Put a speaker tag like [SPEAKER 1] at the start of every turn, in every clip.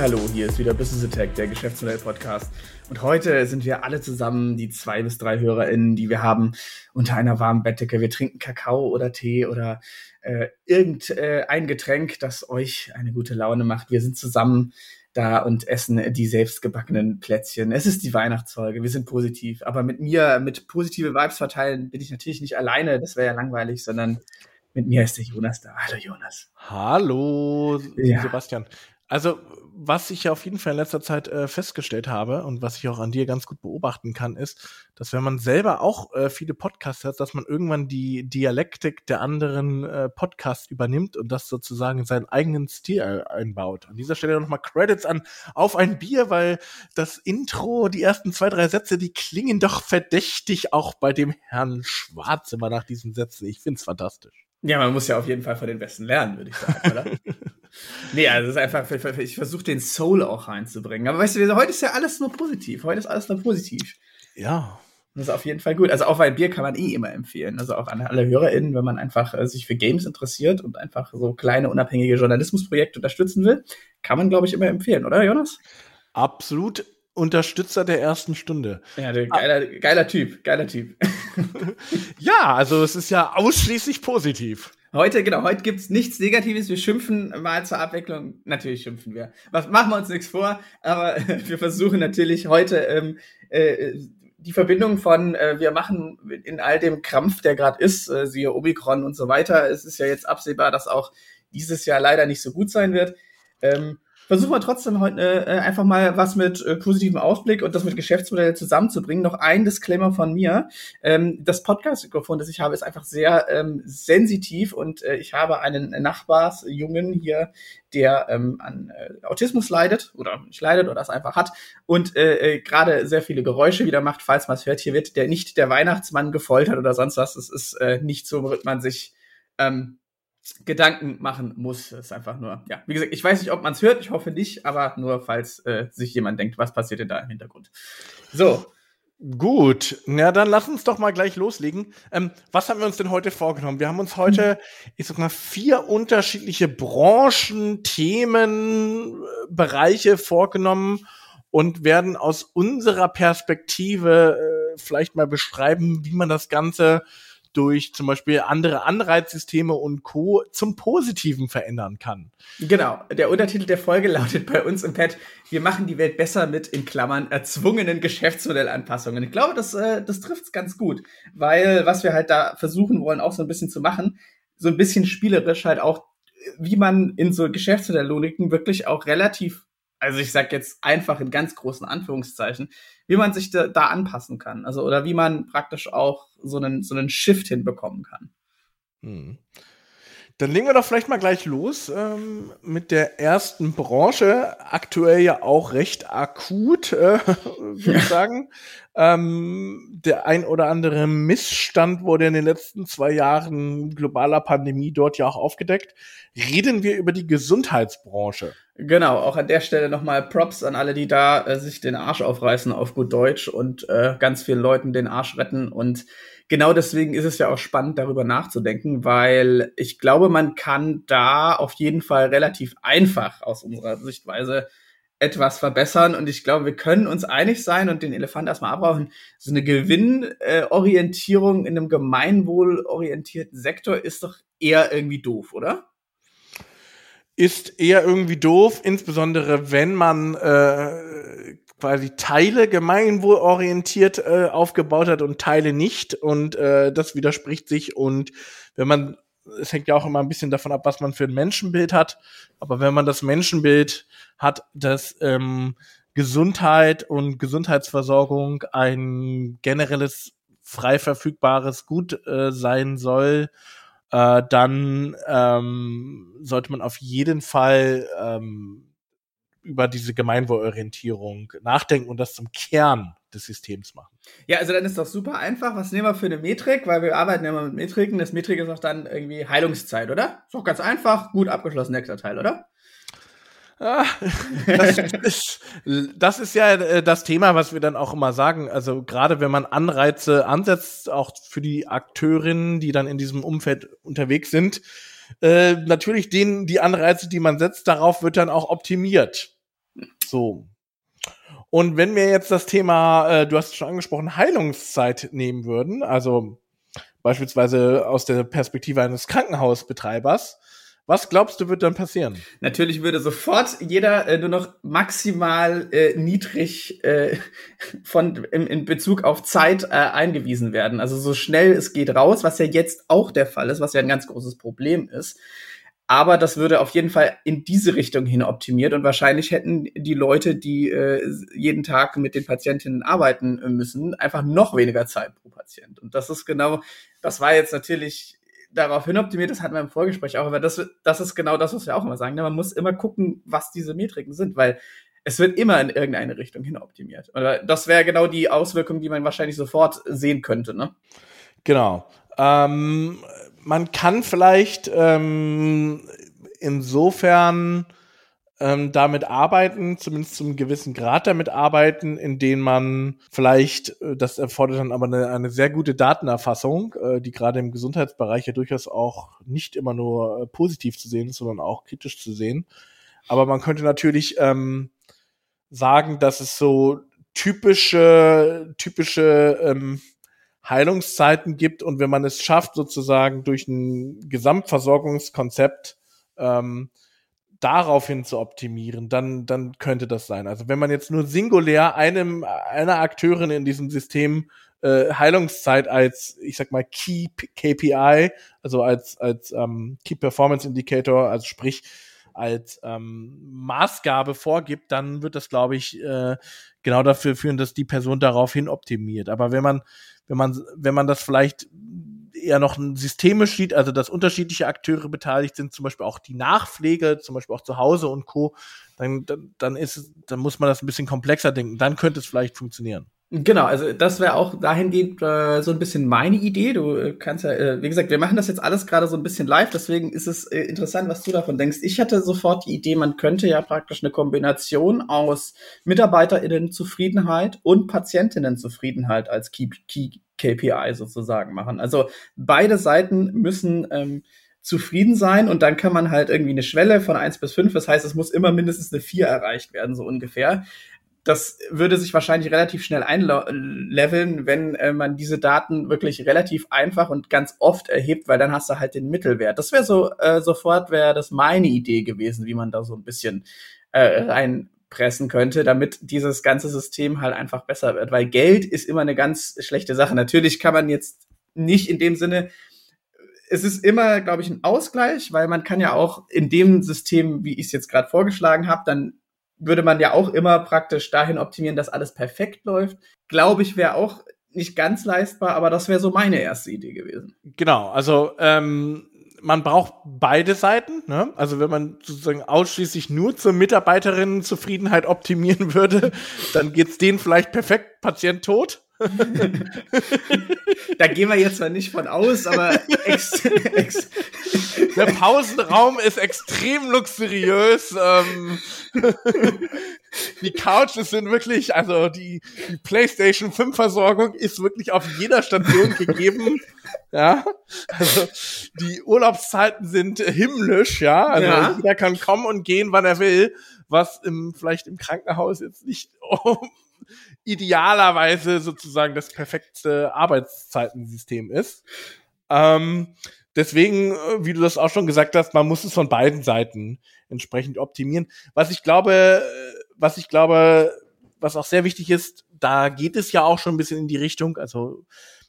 [SPEAKER 1] Hallo, hier ist wieder Business Attack, der Geschäftsmodell-Podcast. Und heute sind wir alle zusammen, die zwei bis drei HörerInnen, die wir haben, unter einer warmen Bettdecke. Wir trinken Kakao oder Tee oder äh, irgendein äh, Getränk, das euch eine gute Laune macht. Wir sind zusammen da und essen die selbstgebackenen Plätzchen. Es ist die Weihnachtsfolge, wir sind positiv. Aber mit mir, mit positive Vibes verteilen, bin ich natürlich nicht alleine, das wäre ja langweilig, sondern mit mir ist der Jonas da. Hallo Jonas.
[SPEAKER 2] Hallo ja. Sebastian. Also, was ich ja auf jeden Fall in letzter Zeit äh, festgestellt habe und was ich auch an dir ganz gut beobachten kann, ist, dass wenn man selber auch äh, viele Podcasts hat, dass man irgendwann die Dialektik der anderen äh, Podcasts übernimmt und das sozusagen in seinen eigenen Stil einbaut. An dieser Stelle nochmal Credits an auf ein Bier, weil das Intro, die ersten zwei, drei Sätze, die klingen doch verdächtig auch bei dem Herrn Schwarz immer nach diesen Sätzen. Ich find's fantastisch.
[SPEAKER 1] Ja, man muss ja auf jeden Fall von den Besten lernen, würde ich sagen, oder? nee, also es ist einfach, ich versuche den Soul auch reinzubringen. Aber weißt du, heute ist ja alles nur positiv. Heute ist alles nur positiv.
[SPEAKER 2] Ja.
[SPEAKER 1] Das ist auf jeden Fall gut. Also auch ein Bier kann man eh immer empfehlen. Also auch an alle HörerInnen, wenn man einfach äh, sich für Games interessiert und einfach so kleine unabhängige Journalismusprojekte unterstützen will, kann man, glaube ich, immer empfehlen, oder Jonas?
[SPEAKER 2] Absolut. Unterstützer der ersten Stunde.
[SPEAKER 1] Ja, geiler, geiler Typ, geiler Typ.
[SPEAKER 2] ja, also es ist ja ausschließlich positiv.
[SPEAKER 1] Heute, genau, heute gibt's nichts Negatives. Wir schimpfen mal zur Abwicklung. Natürlich schimpfen wir. Was machen wir uns nichts vor, aber wir versuchen natürlich heute ähm, äh, die Verbindung von äh, wir machen in all dem Krampf, der gerade ist, äh, siehe Omikron und so weiter. Es ist ja jetzt absehbar, dass auch dieses Jahr leider nicht so gut sein wird. Ähm, versuchen wir trotzdem heute äh, einfach mal was mit äh, positivem Ausblick und das mit Geschäftsmodell zusammenzubringen. Noch ein Disclaimer von mir. Ähm, das Podcast-Mikrofon, das ich habe, ist einfach sehr ähm, sensitiv und äh, ich habe einen Nachbarsjungen hier, der ähm, an äh, Autismus leidet oder nicht leidet oder das einfach hat und äh, äh, gerade sehr viele Geräusche wieder macht, falls man es hört. Hier wird der nicht der Weihnachtsmann gefoltert oder sonst was. Es ist äh, nicht so, wird man sich ähm, Gedanken machen muss. Das ist einfach nur, ja, wie gesagt, ich weiß nicht, ob man es hört, ich hoffe nicht, aber nur falls äh, sich jemand denkt, was passiert denn da im Hintergrund. So.
[SPEAKER 2] Gut, na dann lass uns doch mal gleich loslegen. Ähm, was haben wir uns denn heute vorgenommen? Wir haben uns heute, ich sag mal, vier unterschiedliche Branchen, Themen, Bereiche vorgenommen und werden aus unserer Perspektive äh, vielleicht mal beschreiben, wie man das Ganze durch zum Beispiel andere Anreizsysteme und Co. zum Positiven verändern kann.
[SPEAKER 1] Genau. Der Untertitel der Folge lautet bei uns im Pad, wir machen die Welt besser mit, in Klammern, erzwungenen Geschäftsmodellanpassungen. Ich glaube, das, äh, das trifft's ganz gut, weil was wir halt da versuchen wollen, auch so ein bisschen zu machen, so ein bisschen spielerisch halt auch, wie man in so Geschäftsmodelllogiken wirklich auch relativ also ich sag jetzt einfach in ganz großen Anführungszeichen, wie man sich da, da, anpassen kann. Also, oder wie man praktisch auch so einen, so einen Shift hinbekommen kann. Hm.
[SPEAKER 2] Dann legen wir doch vielleicht mal gleich los ähm, mit der ersten Branche. Aktuell ja auch recht akut, äh, würde ich sagen. Ähm, der ein oder andere Missstand wurde in den letzten zwei Jahren globaler Pandemie dort ja auch aufgedeckt. Reden wir über die Gesundheitsbranche.
[SPEAKER 1] Genau, auch an der Stelle nochmal Props an alle, die da äh, sich den Arsch aufreißen auf gut Deutsch und äh, ganz vielen Leuten den Arsch retten und genau deswegen ist es ja auch spannend, darüber nachzudenken, weil ich glaube, man kann da auf jeden Fall relativ einfach aus unserer Sichtweise etwas verbessern. Und ich glaube, wir können uns einig sein und den Elefant erstmal abrauchen. So eine Gewinnorientierung in einem gemeinwohlorientierten Sektor ist doch eher irgendwie doof, oder?
[SPEAKER 2] Ist eher irgendwie doof, insbesondere wenn man äh, quasi Teile gemeinwohlorientiert äh, aufgebaut hat und Teile nicht. Und äh, das widerspricht sich. Und wenn man, es hängt ja auch immer ein bisschen davon ab, was man für ein Menschenbild hat. Aber wenn man das Menschenbild hat, dass ähm, Gesundheit und Gesundheitsversorgung ein generelles frei verfügbares Gut äh, sein soll, äh, dann ähm, sollte man auf jeden Fall ähm, über diese Gemeinwohlorientierung nachdenken und das zum Kern des Systems machen.
[SPEAKER 1] Ja, also dann ist doch super einfach. Was nehmen wir für eine Metrik? Weil wir arbeiten ja immer mit Metriken. Das Metrik ist auch dann irgendwie Heilungszeit, oder? Ist doch ganz einfach, gut abgeschlossen, nächster Teil, oder?
[SPEAKER 2] Das, ist, das ist ja äh, das Thema, was wir dann auch immer sagen. Also gerade wenn man Anreize ansetzt, auch für die Akteurinnen, die dann in diesem Umfeld unterwegs sind, äh, natürlich denen die Anreize, die man setzt, darauf wird dann auch optimiert. So. Und wenn wir jetzt das Thema, äh, du hast es schon angesprochen, Heilungszeit nehmen würden, also beispielsweise aus der Perspektive eines Krankenhausbetreibers, was glaubst du, wird dann passieren?
[SPEAKER 1] Natürlich würde sofort jeder äh, nur noch maximal äh, niedrig äh, von in, in Bezug auf Zeit äh, eingewiesen werden. Also so schnell es geht raus, was ja jetzt auch der Fall ist, was ja ein ganz großes Problem ist. Aber das würde auf jeden Fall in diese Richtung hin optimiert und wahrscheinlich hätten die Leute, die äh, jeden Tag mit den Patientinnen arbeiten müssen, einfach noch weniger Zeit pro Patient. Und das ist genau, das war jetzt natürlich darauf hin optimiert, das hatten wir im Vorgespräch auch, aber das, das ist genau das, was wir auch immer sagen. Ne? Man muss immer gucken, was diese Metriken sind, weil es wird immer in irgendeine Richtung hin optimiert. Oder das wäre genau die Auswirkung, die man wahrscheinlich sofort sehen könnte, ne?
[SPEAKER 2] Genau. Ähm, man kann vielleicht ähm, insofern ähm, damit arbeiten, zumindest zum gewissen Grad damit arbeiten, indem man vielleicht, äh, das erfordert dann aber eine, eine sehr gute Datenerfassung, äh, die gerade im Gesundheitsbereich ja durchaus auch nicht immer nur äh, positiv zu sehen ist, sondern auch kritisch zu sehen. Aber man könnte natürlich ähm, sagen, dass es so typische, typische ähm, Heilungszeiten gibt und wenn man es schafft, sozusagen durch ein Gesamtversorgungskonzept ähm, daraufhin zu optimieren, dann, dann könnte das sein. Also wenn man jetzt nur singulär einem, einer Akteurin in diesem System äh, Heilungszeit als, ich sag mal, Key KPI, also als, als ähm, Key Performance Indicator, also sprich als ähm, Maßgabe vorgibt, dann wird das, glaube ich, äh, genau dafür führen, dass die Person daraufhin optimiert. Aber wenn man, wenn man, wenn man das vielleicht eher noch ein systemisch sieht, also dass unterschiedliche Akteure beteiligt sind, zum Beispiel auch die Nachpflege, zum Beispiel auch zu Hause und Co., dann, dann, dann ist dann muss man das ein bisschen komplexer denken. Dann könnte es vielleicht funktionieren.
[SPEAKER 1] Genau, also das wäre auch dahingehend äh, so ein bisschen meine Idee. Du äh, kannst ja, äh, wie gesagt, wir machen das jetzt alles gerade so ein bisschen live, deswegen ist es äh, interessant, was du davon denkst. Ich hatte sofort die Idee, man könnte ja praktisch eine Kombination aus MitarbeiterInnen-Zufriedenheit und Patientinnen-Zufriedenheit als Key, Key KPI sozusagen machen. Also beide Seiten müssen ähm, zufrieden sein und dann kann man halt irgendwie eine Schwelle von eins bis fünf. das heißt, es muss immer mindestens eine vier erreicht werden, so ungefähr das würde sich wahrscheinlich relativ schnell einleveln, wenn äh, man diese Daten wirklich relativ einfach und ganz oft erhebt, weil dann hast du halt den Mittelwert. Das wäre so, äh, sofort wäre das meine Idee gewesen, wie man da so ein bisschen äh, reinpressen könnte, damit dieses ganze System halt einfach besser wird. Weil Geld ist immer eine ganz schlechte Sache. Natürlich kann man jetzt nicht in dem Sinne es ist immer, glaube ich, ein Ausgleich, weil man kann ja auch in dem System, wie ich es jetzt gerade vorgeschlagen habe, dann würde man ja auch immer praktisch dahin optimieren, dass alles perfekt läuft. Glaube ich, wäre auch nicht ganz leistbar, aber das wäre so meine erste Idee gewesen.
[SPEAKER 2] Genau, also ähm, man braucht beide Seiten. Ne? Also wenn man sozusagen ausschließlich nur zur Mitarbeiterinnenzufriedenheit optimieren würde, dann geht's denen vielleicht perfekt, Patient tot.
[SPEAKER 1] da gehen wir jetzt mal nicht von aus, aber ex, ex
[SPEAKER 2] der Pausenraum ist extrem luxuriös. Ähm, die Couches sind wirklich, also die, die PlayStation 5 Versorgung ist wirklich auf jeder Station gegeben. Ja, also die Urlaubszeiten sind himmlisch, ja. Also ja. jeder kann kommen und gehen, wann er will, was im, vielleicht im Krankenhaus jetzt nicht oh, idealerweise sozusagen das perfekte Arbeitszeitensystem ist. Ähm, deswegen, äh, wie du das auch schon gesagt hast, man muss es von beiden Seiten entsprechend optimieren. Was ich glaube, äh, was ich glaube, was auch sehr wichtig ist, da geht es ja auch schon ein bisschen in die Richtung, also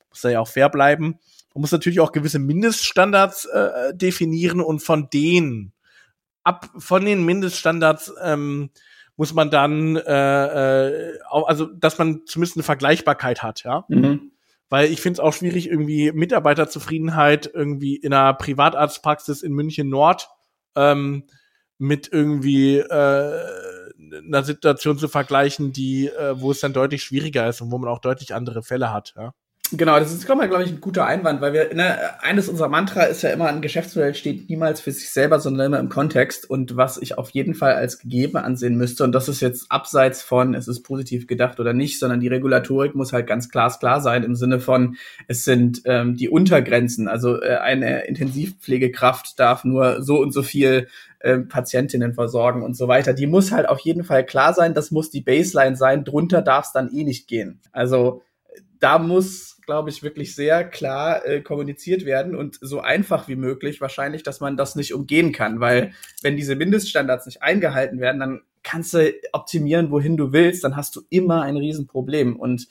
[SPEAKER 2] muss da ja auch fair bleiben. Man muss natürlich auch gewisse Mindeststandards äh, definieren und von denen, ab von den Mindeststandards ähm, muss man dann, äh, äh, also dass man zumindest eine Vergleichbarkeit hat, ja. Mhm. Weil ich finde es auch schwierig, irgendwie Mitarbeiterzufriedenheit irgendwie in einer Privatarztpraxis in München Nord ähm, mit irgendwie äh, einer Situation zu vergleichen, die, äh, wo es dann deutlich schwieriger ist und wo man auch deutlich andere Fälle hat, ja.
[SPEAKER 1] Genau, das ist, glaube ich, ein guter Einwand, weil wir, ne, eines unserer Mantra ist ja immer, ein Geschäftsmodell steht niemals für sich selber, sondern immer im Kontext und was ich auf jeden Fall als gegeben ansehen müsste. Und das ist jetzt abseits von, es ist positiv gedacht oder nicht, sondern die Regulatorik muss halt ganz glasklar sein im Sinne von, es sind ähm, die Untergrenzen. Also äh, eine Intensivpflegekraft darf nur so und so viel äh, Patientinnen versorgen und so weiter. Die muss halt auf jeden Fall klar sein. Das muss die Baseline sein. Drunter darf es dann eh nicht gehen. Also da muss, glaube ich, wirklich sehr klar äh, kommuniziert werden und so einfach wie möglich wahrscheinlich, dass man das nicht umgehen kann, weil wenn diese Mindeststandards nicht eingehalten werden, dann kannst du optimieren, wohin du willst, dann hast du immer ein Riesenproblem und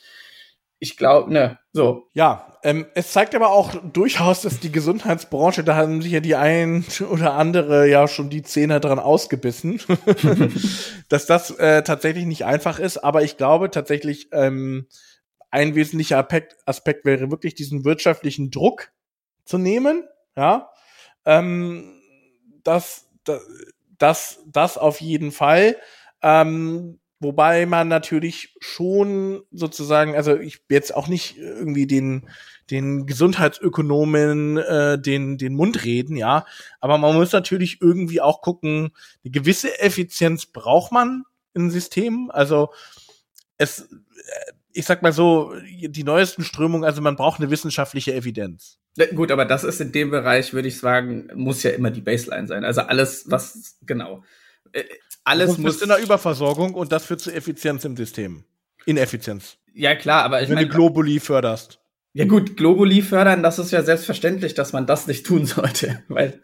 [SPEAKER 1] ich glaube, ne, so.
[SPEAKER 2] Ja, ähm, es zeigt aber auch durchaus, dass die Gesundheitsbranche, da haben sich ja die ein oder andere ja schon die Zähne dran ausgebissen, dass das äh, tatsächlich nicht einfach ist. Aber ich glaube tatsächlich, ähm, ein wesentlicher Aspekt, Aspekt wäre wirklich diesen wirtschaftlichen Druck zu nehmen, ja. Ähm, das, das, das, auf jeden Fall. Ähm, wobei man natürlich schon sozusagen, also ich jetzt auch nicht irgendwie den, den Gesundheitsökonomen äh, den, den Mund reden, ja. Aber man muss natürlich irgendwie auch gucken, eine gewisse Effizienz braucht man im System. Also es, ich sag mal so, die neuesten Strömungen, also man braucht eine wissenschaftliche Evidenz.
[SPEAKER 1] Ja, gut, aber das ist in dem Bereich, würde ich sagen, muss ja immer die Baseline sein. Also alles, was, genau.
[SPEAKER 2] Äh, alles muss in der Überversorgung und das führt zu Effizienz im System. Ineffizienz.
[SPEAKER 1] Ja, klar, aber
[SPEAKER 2] ich. Wenn du Globuli förderst.
[SPEAKER 1] Ja gut, Globuli fördern, das ist ja selbstverständlich, dass man das nicht tun sollte, weil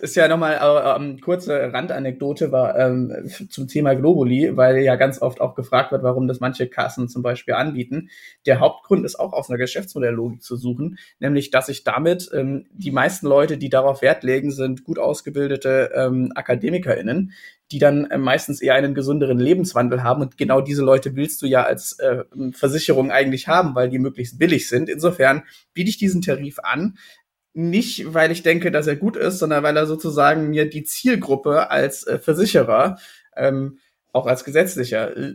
[SPEAKER 1] ist ja nochmal äh, ähm, kurze Randanekdote war ähm, zum Thema Globuli, weil ja ganz oft auch gefragt wird, warum das manche Kassen zum Beispiel anbieten. Der Hauptgrund ist auch aus einer Geschäftsmodelllogik zu suchen, nämlich dass ich damit ähm, die meisten Leute, die darauf Wert legen, sind gut ausgebildete ähm, AkademikerInnen, die dann äh, meistens eher einen gesünderen Lebenswandel haben. Und genau diese Leute willst du ja als äh, Versicherung eigentlich haben, weil die möglichst billig sind. Insofern biete ich diesen Tarif an, nicht, weil ich denke, dass er gut ist, sondern weil er sozusagen mir die Zielgruppe als äh, Versicherer, ähm, auch als gesetzlicher, äh,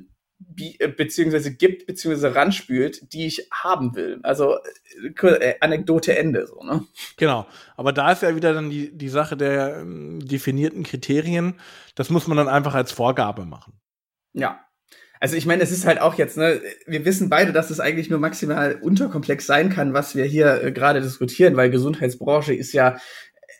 [SPEAKER 1] beziehungsweise gibt, beziehungsweise ranspült, die ich haben will. Also äh, äh, Anekdote Ende, so, ne?
[SPEAKER 2] Genau. Aber da ist ja wieder dann die, die Sache der ähm, definierten Kriterien. Das muss man dann einfach als Vorgabe machen.
[SPEAKER 1] Ja, also ich meine, es ist halt auch jetzt, ne, wir wissen beide, dass es eigentlich nur maximal unterkomplex sein kann, was wir hier äh, gerade diskutieren, weil Gesundheitsbranche ist ja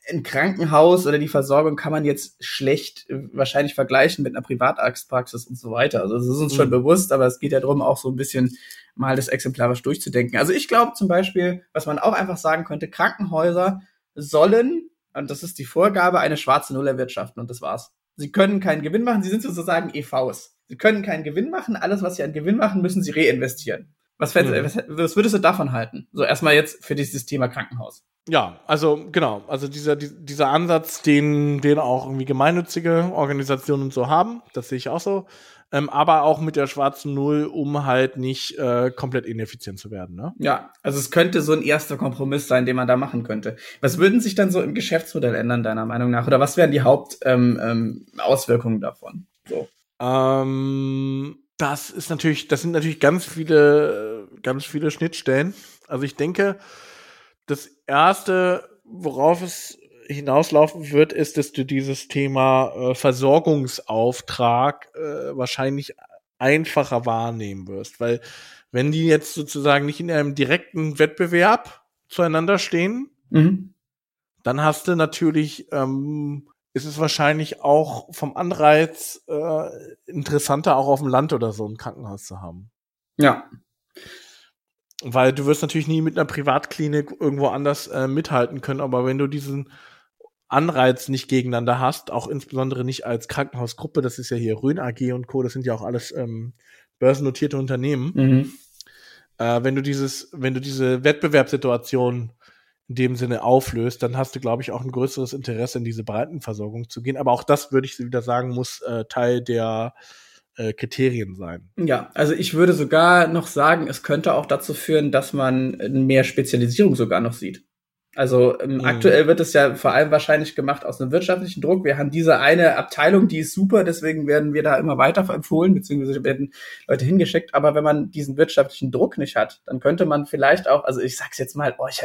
[SPEAKER 1] ein Krankenhaus oder die Versorgung kann man jetzt schlecht äh, wahrscheinlich vergleichen mit einer Privatarztpraxis und so weiter. Also das ist uns mhm. schon bewusst, aber es geht ja darum, auch so ein bisschen mal das exemplarisch durchzudenken. Also ich glaube zum Beispiel, was man auch einfach sagen könnte, Krankenhäuser sollen, und das ist die Vorgabe, eine schwarze Null erwirtschaften und das war's. Sie können keinen Gewinn machen, sie sind sozusagen EVs. Sie können keinen Gewinn machen. Alles, was sie an Gewinn machen, müssen sie reinvestieren. Was, mhm. was, was würdest du davon halten? So erstmal jetzt für dieses Thema Krankenhaus.
[SPEAKER 2] Ja, also genau, also dieser, dieser Ansatz, den, den auch irgendwie gemeinnützige Organisationen so haben, das sehe ich auch so. Ähm, aber auch mit der schwarzen Null, um halt nicht äh, komplett ineffizient zu werden. Ne?
[SPEAKER 1] Ja, also es könnte so ein erster Kompromiss sein, den man da machen könnte. Was würden sich dann so im Geschäftsmodell ändern, deiner Meinung nach? Oder was wären die Hauptauswirkungen ähm, ähm, davon? So.
[SPEAKER 2] Ähm, das ist natürlich, das sind natürlich ganz viele, ganz viele Schnittstellen. Also ich denke, das erste, worauf es hinauslaufen wird, ist, dass du dieses Thema äh, Versorgungsauftrag äh, wahrscheinlich einfacher wahrnehmen wirst, weil wenn die jetzt sozusagen nicht in einem direkten Wettbewerb zueinander stehen, mhm. dann hast du natürlich ähm, ist es wahrscheinlich auch vom Anreiz äh, interessanter, auch auf dem Land oder so ein Krankenhaus zu haben.
[SPEAKER 1] Ja.
[SPEAKER 2] Weil du wirst natürlich nie mit einer Privatklinik irgendwo anders äh, mithalten können, aber wenn du diesen Anreiz nicht gegeneinander hast, auch insbesondere nicht als Krankenhausgruppe, das ist ja hier Rhön AG und Co., das sind ja auch alles ähm, börsennotierte Unternehmen. Mhm. Äh, wenn du dieses, wenn du diese Wettbewerbssituation in dem Sinne auflöst, dann hast du, glaube ich, auch ein größeres Interesse, in diese Breitenversorgung zu gehen. Aber auch das, würde ich wieder sagen, muss äh, Teil der äh, Kriterien sein.
[SPEAKER 1] Ja, also ich würde sogar noch sagen, es könnte auch dazu führen, dass man mehr Spezialisierung sogar noch sieht. Also ähm, mhm. aktuell wird es ja vor allem wahrscheinlich gemacht aus einem wirtschaftlichen Druck. Wir haben diese eine Abteilung, die ist super, deswegen werden wir da immer weiter empfohlen, beziehungsweise werden Leute hingeschickt. Aber wenn man diesen wirtschaftlichen Druck nicht hat, dann könnte man vielleicht auch, also ich sag's jetzt mal, oh, ich,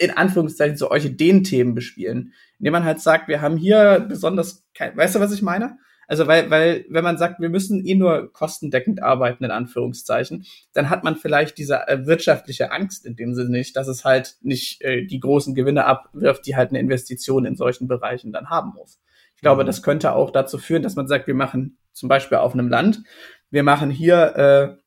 [SPEAKER 1] in Anführungszeichen so Orchideen-Themen bespielen, indem man halt sagt, wir haben hier besonders, kein, weißt du, was ich meine? Also weil, weil, wenn man sagt, wir müssen eh nur kostendeckend arbeiten, in Anführungszeichen, dann hat man vielleicht diese äh, wirtschaftliche Angst in dem Sinne nicht, dass es halt nicht äh, die großen Gewinne abwirft, die halt eine Investition in solchen Bereichen dann haben muss. Ich glaube, mhm. das könnte auch dazu führen, dass man sagt, wir machen zum Beispiel auf einem Land, wir machen hier äh,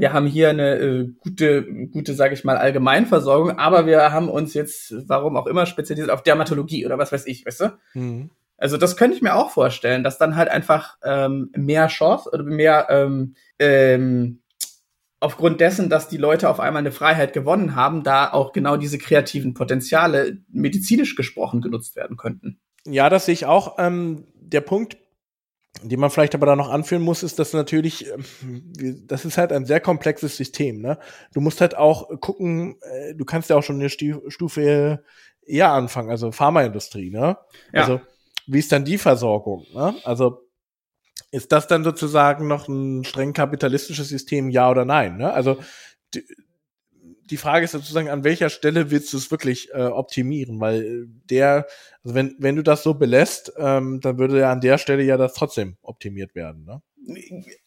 [SPEAKER 1] wir haben hier eine äh, gute, gute, sage ich mal, Allgemeinversorgung, aber wir haben uns jetzt, warum auch immer, spezialisiert auf Dermatologie oder was weiß ich, weißt du? Mhm. Also das könnte ich mir auch vorstellen, dass dann halt einfach ähm, mehr Chance oder mehr ähm, ähm, aufgrund dessen, dass die Leute auf einmal eine Freiheit gewonnen haben, da auch genau diese kreativen Potenziale medizinisch gesprochen genutzt werden könnten.
[SPEAKER 2] Ja, das sehe ich auch. Ähm, der Punkt, den man vielleicht aber da noch anführen muss, ist, dass natürlich, ähm, das ist halt ein sehr komplexes System. Ne? Du musst halt auch gucken, äh, du kannst ja auch schon eine Stufe eher anfangen, also Pharmaindustrie. Ne? Ja. Also wie ist dann die Versorgung? Ne? Also ist das dann sozusagen noch ein streng kapitalistisches System, ja oder nein? Ne? Also die, Frage ist sozusagen, an welcher Stelle willst du es wirklich äh, optimieren? Weil der, also wenn, wenn du das so belässt, ähm, dann würde ja an der Stelle ja das trotzdem optimiert werden. Ne?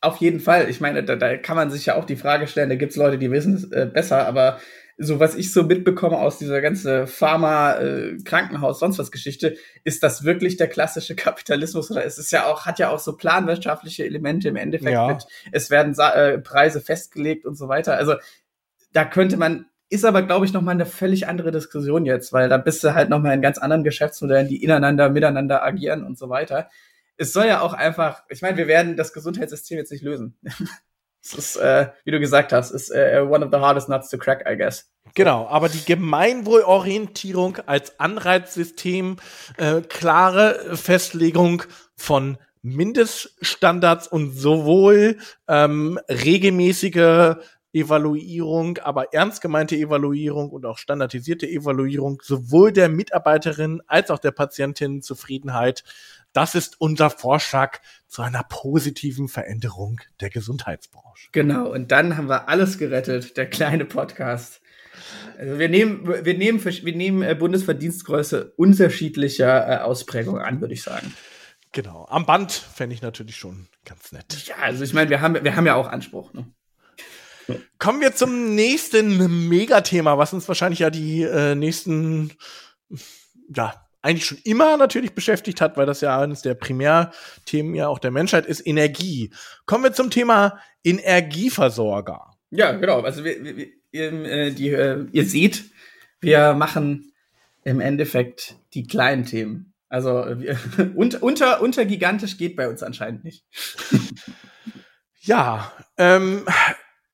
[SPEAKER 1] Auf jeden Fall. Ich meine, da, da kann man sich ja auch die Frage stellen, da gibt es Leute, die wissen es äh, besser, aber so was ich so mitbekomme aus dieser ganze Pharma, äh, Krankenhaus, sonst was Geschichte, ist das wirklich der klassische Kapitalismus oder ist es ja auch, hat ja auch so planwirtschaftliche Elemente im Endeffekt ja. mit, es werden äh, Preise festgelegt und so weiter. Also da könnte man, ist aber, glaube ich, nochmal eine völlig andere Diskussion jetzt, weil da bist du halt nochmal in ganz anderen Geschäftsmodellen, die ineinander, miteinander agieren und so weiter. Es soll ja auch einfach, ich meine, wir werden das Gesundheitssystem jetzt nicht lösen. Das ist, äh, wie du gesagt hast, ist äh, one of the hardest nuts to crack, I guess.
[SPEAKER 2] Genau, aber die Gemeinwohlorientierung als Anreizsystem, äh, klare Festlegung von Mindeststandards und sowohl ähm, regelmäßige Evaluierung, aber ernst gemeinte Evaluierung und auch standardisierte Evaluierung sowohl der Mitarbeiterin als auch der Patientin Zufriedenheit das ist unser Vorschlag zu einer positiven Veränderung der Gesundheitsbranche.
[SPEAKER 1] Genau, und dann haben wir alles gerettet, der kleine Podcast. Also wir nehmen, wir nehmen, wir nehmen äh, Bundesverdienstgröße unterschiedlicher äh, Ausprägung an, würde ich sagen.
[SPEAKER 2] Genau. Am Band fände ich natürlich schon ganz nett.
[SPEAKER 1] Ja, also ich meine, wir haben, wir haben ja auch Anspruch. Ne?
[SPEAKER 2] Kommen wir zum nächsten Megathema, was uns wahrscheinlich ja die äh, nächsten ja, eigentlich schon immer natürlich beschäftigt hat, weil das ja eines der Primärthemen ja auch der Menschheit ist, Energie. Kommen wir zum Thema Energieversorger.
[SPEAKER 1] Ja, genau. Also wir, wir, ihr, äh, die, äh, ihr seht, wir machen im Endeffekt die kleinen Themen. Also wir, unter, unter, unter gigantisch geht bei uns anscheinend nicht.
[SPEAKER 2] ja, ähm,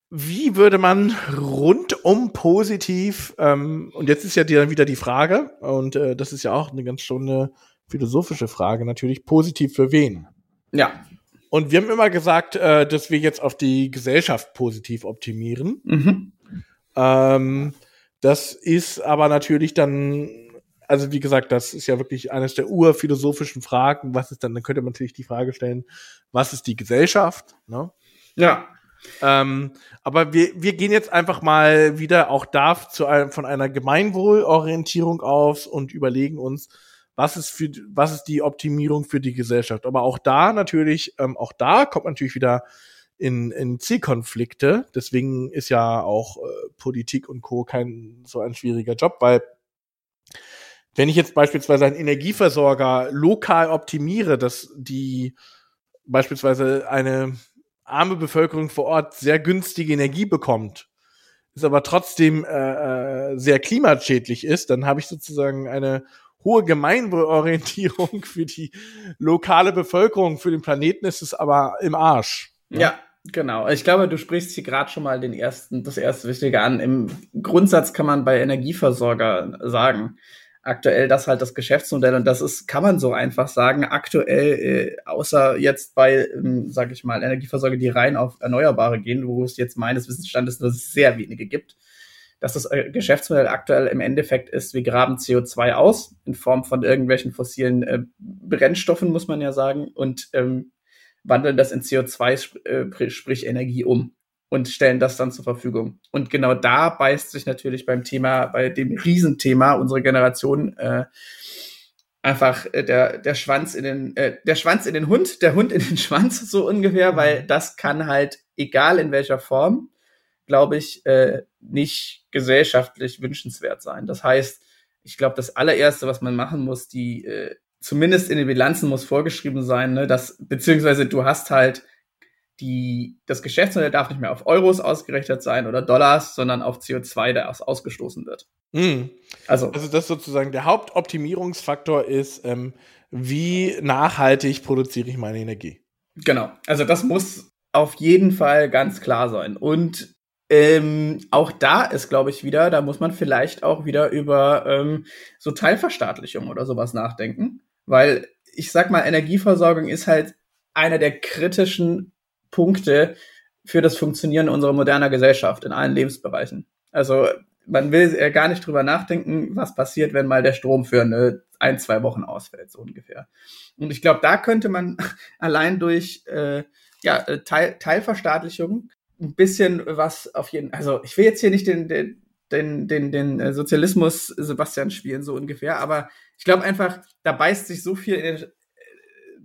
[SPEAKER 2] wie würde man rundum positiv, ähm, und jetzt ist ja die, wieder die Frage, und äh, das ist ja auch eine ganz schon eine philosophische Frage natürlich, positiv für wen?
[SPEAKER 1] Ja.
[SPEAKER 2] Und wir haben immer gesagt, äh, dass wir jetzt auf die Gesellschaft positiv optimieren. Mhm. Ähm, das ist aber natürlich dann, also wie gesagt, das ist ja wirklich eines der urphilosophischen Fragen. Was ist dann, dann könnte man natürlich die Frage stellen, was ist die Gesellschaft? Ne?
[SPEAKER 1] Ja.
[SPEAKER 2] Ähm, aber wir, wir gehen jetzt einfach mal wieder auch da zu einem, von einer Gemeinwohlorientierung aus und überlegen uns, was ist für, was ist die Optimierung für die Gesellschaft. Aber auch da natürlich, ähm, auch da kommt natürlich wieder in, in Zielkonflikte. Deswegen ist ja auch äh, Politik und Co. kein so ein schwieriger Job, weil wenn ich jetzt beispielsweise einen Energieversorger lokal optimiere, dass die beispielsweise eine arme Bevölkerung vor Ort sehr günstige Energie bekommt, ist aber trotzdem äh, äh, sehr klimaschädlich ist, dann habe ich sozusagen eine hohe Gemeinwohlorientierung für die lokale Bevölkerung, für den Planeten ist es aber im Arsch.
[SPEAKER 1] Ja, ja genau. Ich glaube, du sprichst hier gerade schon mal den ersten, das erste Wichtige an. Im Grundsatz kann man bei Energieversorger sagen, aktuell das halt das Geschäftsmodell und das ist, kann man so einfach sagen, aktuell, äh, außer jetzt bei, ähm, sag ich mal, Energieversorger, die rein auf Erneuerbare gehen, wo es jetzt meines Wissensstandes nur sehr wenige gibt, dass das äh, Geschäftsmodell aktuell im Endeffekt ist, wir graben CO2 aus in Form von irgendwelchen fossilen äh, Brennstoffen, muss man ja sagen, und ähm, wandeln das in CO2, äh, sprich Energie um und stellen das dann zur Verfügung. Und genau da beißt sich natürlich beim Thema, bei dem Riesenthema unserer Generation äh, einfach äh, der, der Schwanz in den, äh, der Schwanz in den Hund, der Hund in den Schwanz, so ungefähr, weil mhm. das kann halt, egal in welcher Form, glaube ich, äh, nicht gesellschaftlich wünschenswert sein. Das heißt, ich glaube, das allererste, was man machen muss, die äh, zumindest in den Bilanzen muss vorgeschrieben sein, ne, dass, beziehungsweise du hast halt die, das Geschäftsmodell darf nicht mehr auf Euros ausgerichtet sein oder Dollars, sondern auf CO2, der ausgestoßen wird.
[SPEAKER 2] Mhm. Also, also das sozusagen der Hauptoptimierungsfaktor ist, ähm, wie nachhaltig produziere ich meine Energie.
[SPEAKER 1] Genau. Also das muss auf jeden Fall ganz klar sein. Und ähm, auch da ist, glaube ich, wieder, da muss man vielleicht auch wieder über ähm, so Teilverstaatlichung oder sowas nachdenken. Weil ich sag mal, Energieversorgung ist halt einer der kritischen Punkte für das Funktionieren unserer moderner Gesellschaft in allen Lebensbereichen. Also man will ja gar nicht drüber nachdenken, was passiert, wenn mal der Strom für eine ein, zwei Wochen ausfällt, so ungefähr. Und ich glaube, da könnte man allein durch äh, ja, äh, Teil, Teilverstaatlichung ein bisschen was auf jeden also ich will jetzt hier nicht den, den, den, den, den äh, Sozialismus Sebastian spielen, so ungefähr, aber ich glaube einfach, da beißt sich so viel in den,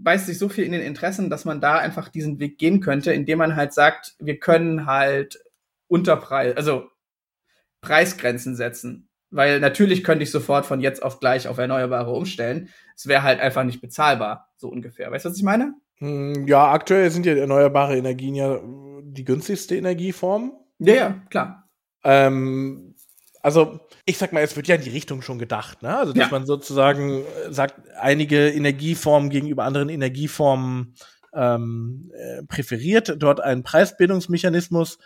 [SPEAKER 1] beißt sich so viel in den Interessen, dass man da einfach diesen Weg gehen könnte, indem man halt sagt, wir können halt Unterpreis, also Preisgrenzen setzen. Weil natürlich könnte ich sofort von jetzt auf gleich auf Erneuerbare umstellen. Es wäre halt einfach nicht bezahlbar, so ungefähr. Weißt du, was ich meine?
[SPEAKER 2] Hm, ja, aktuell sind ja erneuerbare Energien ja die günstigste Energieform.
[SPEAKER 1] Ja, ja, klar.
[SPEAKER 2] Ähm, also, ich sag mal, es wird ja in die Richtung schon gedacht, ne? Also, dass ja. man sozusagen äh, sagt, einige Energieformen gegenüber anderen Energieformen ähm, äh, präferiert, dort einen Preisbildungsmechanismus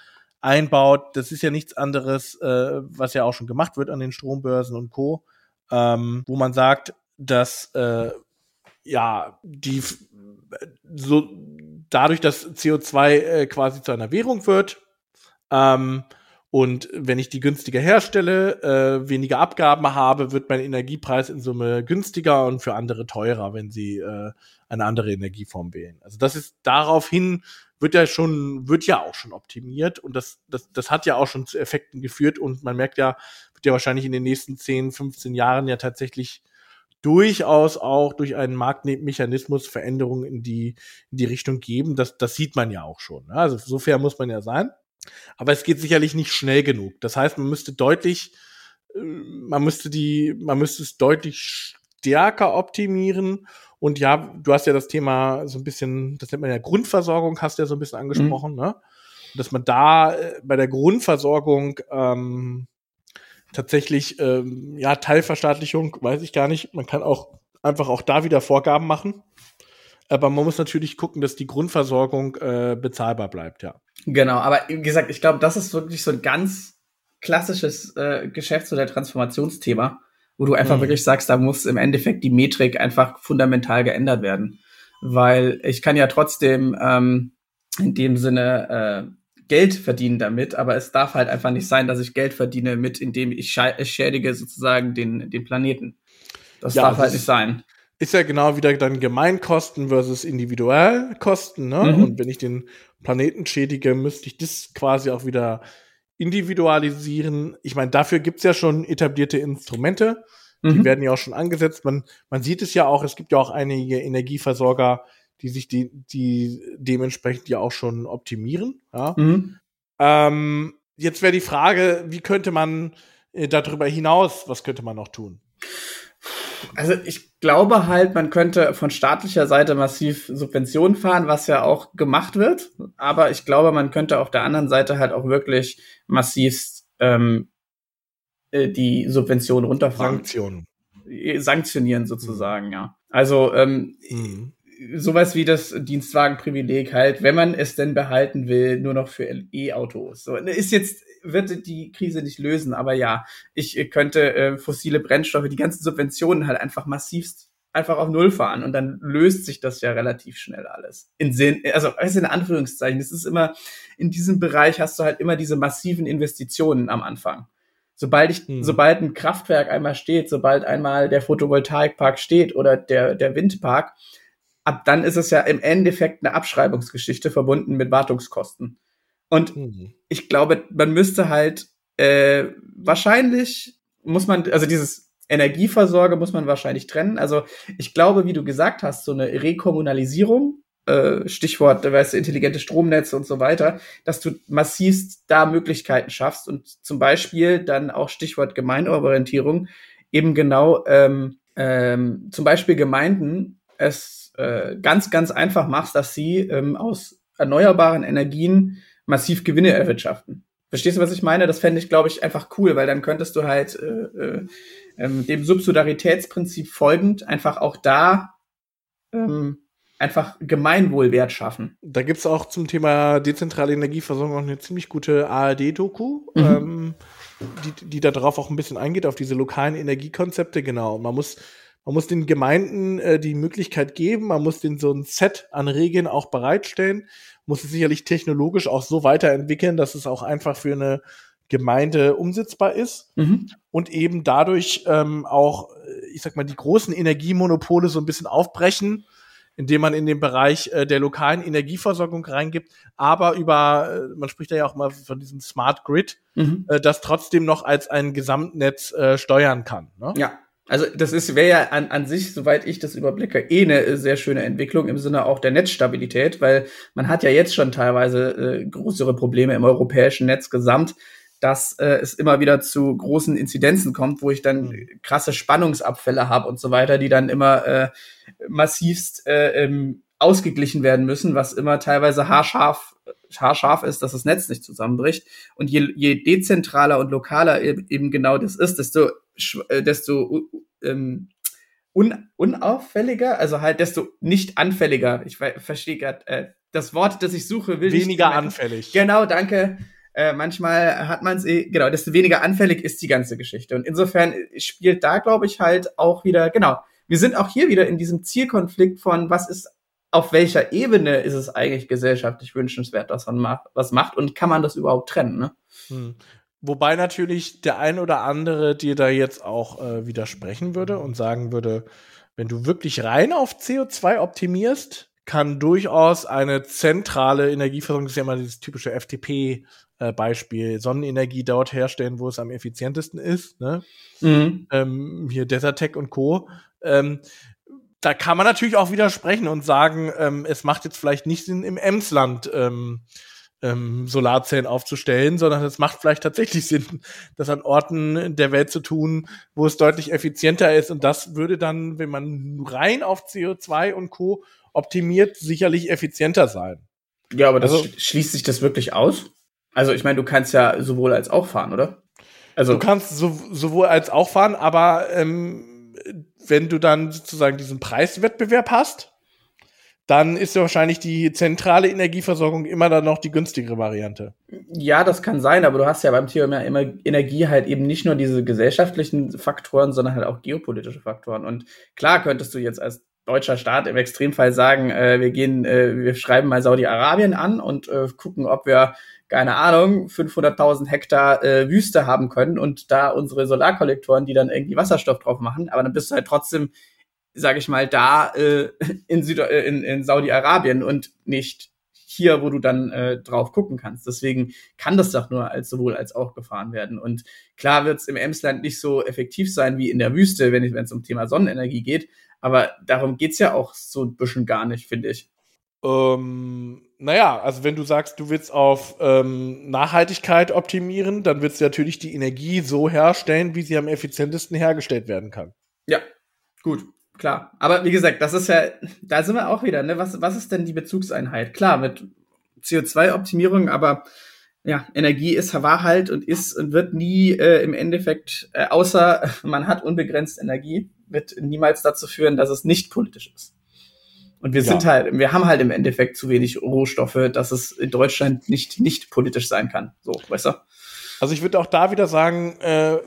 [SPEAKER 2] einbaut. Das ist ja nichts anderes, äh, was ja auch schon gemacht wird an den Strombörsen und Co., ähm, wo man sagt, dass äh, ja die so dadurch, dass CO2 äh, quasi zu einer Währung wird, ähm, und wenn ich die günstiger herstelle, äh, weniger Abgaben habe, wird mein Energiepreis in Summe günstiger und für andere teurer, wenn sie äh, eine andere Energieform wählen. Also das ist daraufhin wird ja schon, wird ja auch schon optimiert und das, das, das hat ja auch schon zu Effekten geführt und man merkt ja, wird ja wahrscheinlich in den nächsten 10, 15 Jahren ja tatsächlich durchaus auch durch einen Marktmechanismus Veränderungen in die, in die Richtung geben. Das, das sieht man ja auch schon. Ne? Also so fair muss man ja sein. Aber es geht sicherlich nicht schnell genug. Das heißt, man müsste deutlich, äh, man müsste die, man müsste es deutlich stärker optimieren. Und ja, du hast ja das Thema so ein bisschen, das nennt man ja Grundversorgung, hast du ja so ein bisschen angesprochen, mhm. ne? Dass man da äh, bei der Grundversorgung ähm, tatsächlich, ähm, ja, Teilverstaatlichung, weiß ich gar nicht. Man kann auch einfach auch da wieder Vorgaben machen. Aber man muss natürlich gucken, dass die Grundversorgung äh, bezahlbar bleibt, ja.
[SPEAKER 1] Genau, aber wie gesagt, ich glaube, das ist wirklich so ein ganz klassisches äh, Geschäfts- oder Transformationsthema, wo du einfach mhm. wirklich sagst, da muss im Endeffekt die Metrik einfach fundamental geändert werden. Weil ich kann ja trotzdem ähm, in dem Sinne äh, Geld verdienen damit, aber es darf halt einfach nicht sein, dass ich Geld verdiene mit, indem ich, schädige sozusagen den, den Planeten. Das ja, darf das halt nicht sein
[SPEAKER 2] ist ja genau wieder dann Gemeinkosten versus Individualkosten. Ne? Mhm. Und wenn ich den Planeten schädige, müsste ich das quasi auch wieder individualisieren. Ich meine, dafür gibt's ja schon etablierte Instrumente. Die mhm. werden ja auch schon angesetzt. Man, man sieht es ja auch, es gibt ja auch einige Energieversorger, die sich die, die dementsprechend ja auch schon optimieren. Ja? Mhm. Ähm, jetzt wäre die Frage, wie könnte man äh, darüber hinaus, was könnte man noch tun?
[SPEAKER 1] Also ich glaube halt, man könnte von staatlicher Seite massiv Subventionen fahren, was ja auch gemacht wird. Aber ich glaube, man könnte auf der anderen Seite halt auch wirklich massiv ähm, äh, die Subventionen runterfahren.
[SPEAKER 2] Sanktionen.
[SPEAKER 1] Äh, sanktionieren sozusagen, ja. Also ähm, mhm. sowas wie das Dienstwagenprivileg halt, wenn man es denn behalten will, nur noch für E-Autos. So, ist jetzt wird die Krise nicht lösen, aber ja, ich könnte äh, fossile Brennstoffe, die ganzen Subventionen halt einfach massivst einfach auf Null fahren und dann löst sich das ja relativ schnell alles. In Sinn, also in Anführungszeichen, das ist immer, in diesem Bereich hast du halt immer diese massiven Investitionen am Anfang. Sobald ich, hm. sobald ein Kraftwerk einmal steht, sobald einmal der Photovoltaikpark steht oder der, der Windpark, ab dann ist es ja im Endeffekt eine Abschreibungsgeschichte verbunden mit Wartungskosten. Und hm. ich glaube, man müsste halt äh, wahrscheinlich muss man, also dieses Energieversorge muss man wahrscheinlich trennen. Also ich glaube, wie du gesagt hast, so eine Rekommunalisierung äh, Stichwort, weißt du, intelligente Stromnetze und so weiter, dass du massivst da Möglichkeiten schaffst und zum Beispiel dann auch Stichwort Gemeinorientierung eben genau ähm, ähm, zum Beispiel Gemeinden es äh, ganz, ganz einfach machst, dass sie ähm, aus erneuerbaren Energien massiv Gewinne erwirtschaften. Verstehst du, was ich meine? Das fände ich, glaube ich, einfach cool, weil dann könntest du halt äh, äh, ähm, dem Subsidiaritätsprinzip folgend einfach auch da ähm, einfach Gemeinwohlwert schaffen.
[SPEAKER 2] Da gibt's auch zum Thema dezentrale Energieversorgung auch eine ziemlich gute ARD-Doku, mhm. ähm, die, die da drauf auch ein bisschen eingeht, auf diese lokalen Energiekonzepte. Genau. Man muss, man muss den Gemeinden äh, die Möglichkeit geben, man muss den so ein Set an Regeln auch bereitstellen, muss es sicherlich technologisch auch so weiterentwickeln, dass es auch einfach für eine Gemeinde umsetzbar ist mhm. und eben dadurch ähm, auch, ich sag mal, die großen Energiemonopole so ein bisschen aufbrechen indem man in den Bereich äh, der lokalen Energieversorgung reingibt, aber über, äh, man spricht da ja auch mal von diesem Smart Grid, mhm. äh, das trotzdem noch als ein Gesamtnetz äh, steuern kann. Ne?
[SPEAKER 1] Ja. Also das ist wäre ja an, an sich, soweit ich das überblicke, eh eine sehr schöne Entwicklung im Sinne auch der Netzstabilität, weil man hat ja jetzt schon teilweise äh, größere Probleme im europäischen Netz gesamt, dass äh, es immer wieder zu großen Inzidenzen kommt, wo ich dann mhm. krasse Spannungsabfälle habe und so weiter, die dann immer äh, massivst äh, ähm, ausgeglichen werden müssen, was immer teilweise haarscharf, haarscharf ist, dass das Netz nicht zusammenbricht. Und je, je dezentraler und lokaler eben genau das ist, desto, äh, desto ähm, un, unauffälliger, also halt desto nicht anfälliger. Ich verstehe gerade äh, das Wort, das ich suche,
[SPEAKER 2] will weniger anfällig.
[SPEAKER 1] Genau, danke äh, manchmal hat man es eh, genau, desto weniger anfällig ist die ganze Geschichte. Und insofern spielt da, glaube ich, halt auch wieder, genau, wir sind auch hier wieder in diesem Zielkonflikt von, was ist, auf welcher Ebene ist es eigentlich gesellschaftlich wünschenswert, dass man macht, was macht und kann man das überhaupt trennen, ne? Hm.
[SPEAKER 2] Wobei natürlich der ein oder andere dir da jetzt auch äh, widersprechen würde und sagen würde, wenn du wirklich rein auf CO2 optimierst, kann durchaus eine zentrale Energieversorgung, das ist ja immer dieses typische FTP äh, Sonnenenergie dort herstellen, wo es am effizientesten ist. Ne? Mhm. Ähm, hier Desertec und Co. Ähm, da kann man natürlich auch widersprechen und sagen, ähm, es macht jetzt vielleicht nicht Sinn, im Emsland ähm, ähm, Solarzellen aufzustellen, sondern es macht vielleicht tatsächlich Sinn, das an Orten der Welt zu tun, wo es deutlich effizienter ist. Und das würde dann, wenn man rein auf CO2 und Co. optimiert, sicherlich effizienter sein.
[SPEAKER 1] Ja, aber das also, schließt sich das wirklich aus? Also ich meine, du kannst ja sowohl als auch fahren, oder?
[SPEAKER 2] Also du kannst so, sowohl als auch fahren, aber ähm, wenn du dann sozusagen diesen Preiswettbewerb hast, dann ist ja wahrscheinlich die zentrale Energieversorgung immer dann noch die günstigere Variante.
[SPEAKER 1] Ja, das kann sein, aber du hast ja beim Thema immer Energie halt eben nicht nur diese gesellschaftlichen Faktoren, sondern halt auch geopolitische Faktoren. Und klar könntest du jetzt als deutscher Staat im Extremfall sagen, äh, wir gehen, äh, wir schreiben mal Saudi-Arabien an und äh, gucken, ob wir keine Ahnung, 500.000 Hektar äh, Wüste haben können und da unsere Solarkollektoren, die dann irgendwie Wasserstoff drauf machen, aber dann bist du halt trotzdem, sag ich mal, da äh, in, Süd äh, in, in Saudi-Arabien und nicht hier, wo du dann äh, drauf gucken kannst. Deswegen kann das doch nur als sowohl als auch gefahren werden. Und klar wird es im Emsland nicht so effektiv sein wie in der Wüste, wenn es um Thema Sonnenenergie geht. Aber darum geht's ja auch so ein bisschen gar nicht, finde ich.
[SPEAKER 2] Ähm, naja, also wenn du sagst, du willst auf ähm, Nachhaltigkeit optimieren, dann willst du natürlich die Energie so herstellen, wie sie am effizientesten hergestellt werden kann.
[SPEAKER 1] Ja, gut, klar. Aber wie gesagt, das ist ja, da sind wir auch wieder, ne? Was, was ist denn die Bezugseinheit? Klar, mit CO2-Optimierung, aber ja, Energie ist war halt und ist und wird nie äh, im Endeffekt, äh, außer man hat unbegrenzt Energie, wird niemals dazu führen, dass es nicht politisch ist. Und wir ja. sind halt, wir haben halt im Endeffekt zu wenig Rohstoffe, dass es in Deutschland nicht, nicht politisch sein kann. So, weißt du?
[SPEAKER 2] Also ich würde auch da wieder sagen, äh,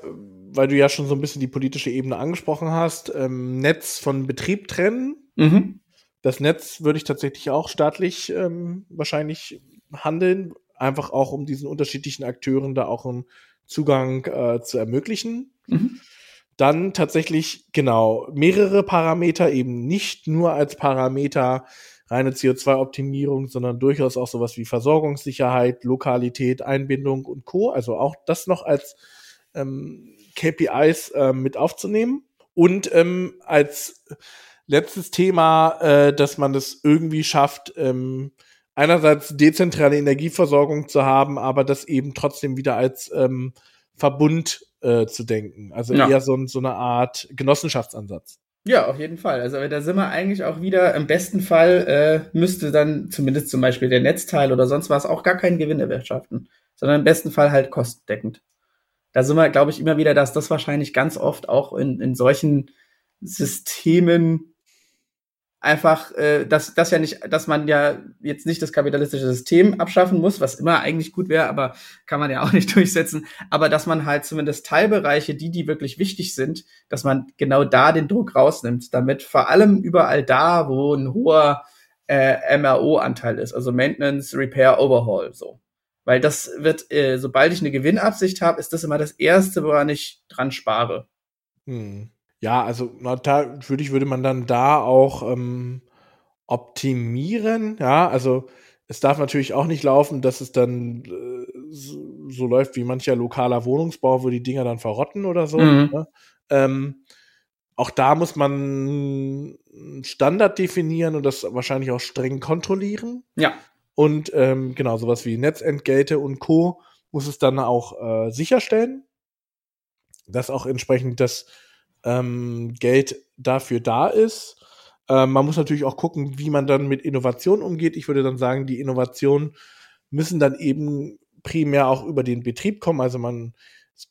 [SPEAKER 2] weil du ja schon so ein bisschen die politische Ebene angesprochen hast, ähm, Netz von Betrieb trennen. Mhm. Das Netz würde ich tatsächlich auch staatlich ähm, wahrscheinlich handeln, einfach auch um diesen unterschiedlichen Akteuren da auch ein Zugang äh, zu ermöglichen. Mhm. Dann tatsächlich, genau, mehrere Parameter, eben nicht nur als Parameter reine CO2-Optimierung, sondern durchaus auch sowas wie Versorgungssicherheit, Lokalität, Einbindung und Co. Also auch das noch als ähm, KPIs äh, mit aufzunehmen. Und ähm, als letztes Thema, äh, dass man es irgendwie schafft, ähm, einerseits dezentrale Energieversorgung zu haben, aber das eben trotzdem wieder als ähm, Verbund äh, zu denken. Also ja. eher so, so eine Art Genossenschaftsansatz.
[SPEAKER 1] Ja, auf jeden Fall. Also da sind wir eigentlich auch wieder, im besten Fall äh, müsste dann zumindest zum Beispiel der Netzteil oder sonst was auch gar keinen Gewinn erwirtschaften, sondern im besten Fall halt kostendeckend. Da sind wir, glaube ich, immer wieder, dass das wahrscheinlich ganz oft auch in, in solchen Systemen einfach, äh, dass das ja nicht, dass man ja jetzt nicht das kapitalistische System abschaffen muss, was immer eigentlich gut wäre, aber kann man ja auch nicht durchsetzen. Aber dass man halt zumindest Teilbereiche, die, die wirklich wichtig sind, dass man genau da den Druck rausnimmt, damit vor allem überall da, wo ein hoher äh, MRO-Anteil ist, also Maintenance, Repair, Overhaul, so. Weil das wird, äh, sobald ich eine Gewinnabsicht habe, ist das immer das Erste, woran ich dran spare.
[SPEAKER 2] Hm. Ja, also natürlich würde man dann da auch ähm, optimieren. Ja, also es darf natürlich auch nicht laufen, dass es dann äh, so, so, läuft wie mancher lokaler Wohnungsbau, wo die Dinger dann verrotten oder so. Mhm. Ne? Ähm, auch da muss man einen Standard definieren und das wahrscheinlich auch streng kontrollieren.
[SPEAKER 1] Ja.
[SPEAKER 2] Und ähm, genau, sowas wie Netzentgelte und Co. muss es dann auch äh, sicherstellen, dass auch entsprechend das ähm, Geld dafür da ist. Ähm, man muss natürlich auch gucken, wie man dann mit Innovation umgeht. Ich würde dann sagen, die Innovationen müssen dann eben primär auch über den Betrieb kommen. Also man,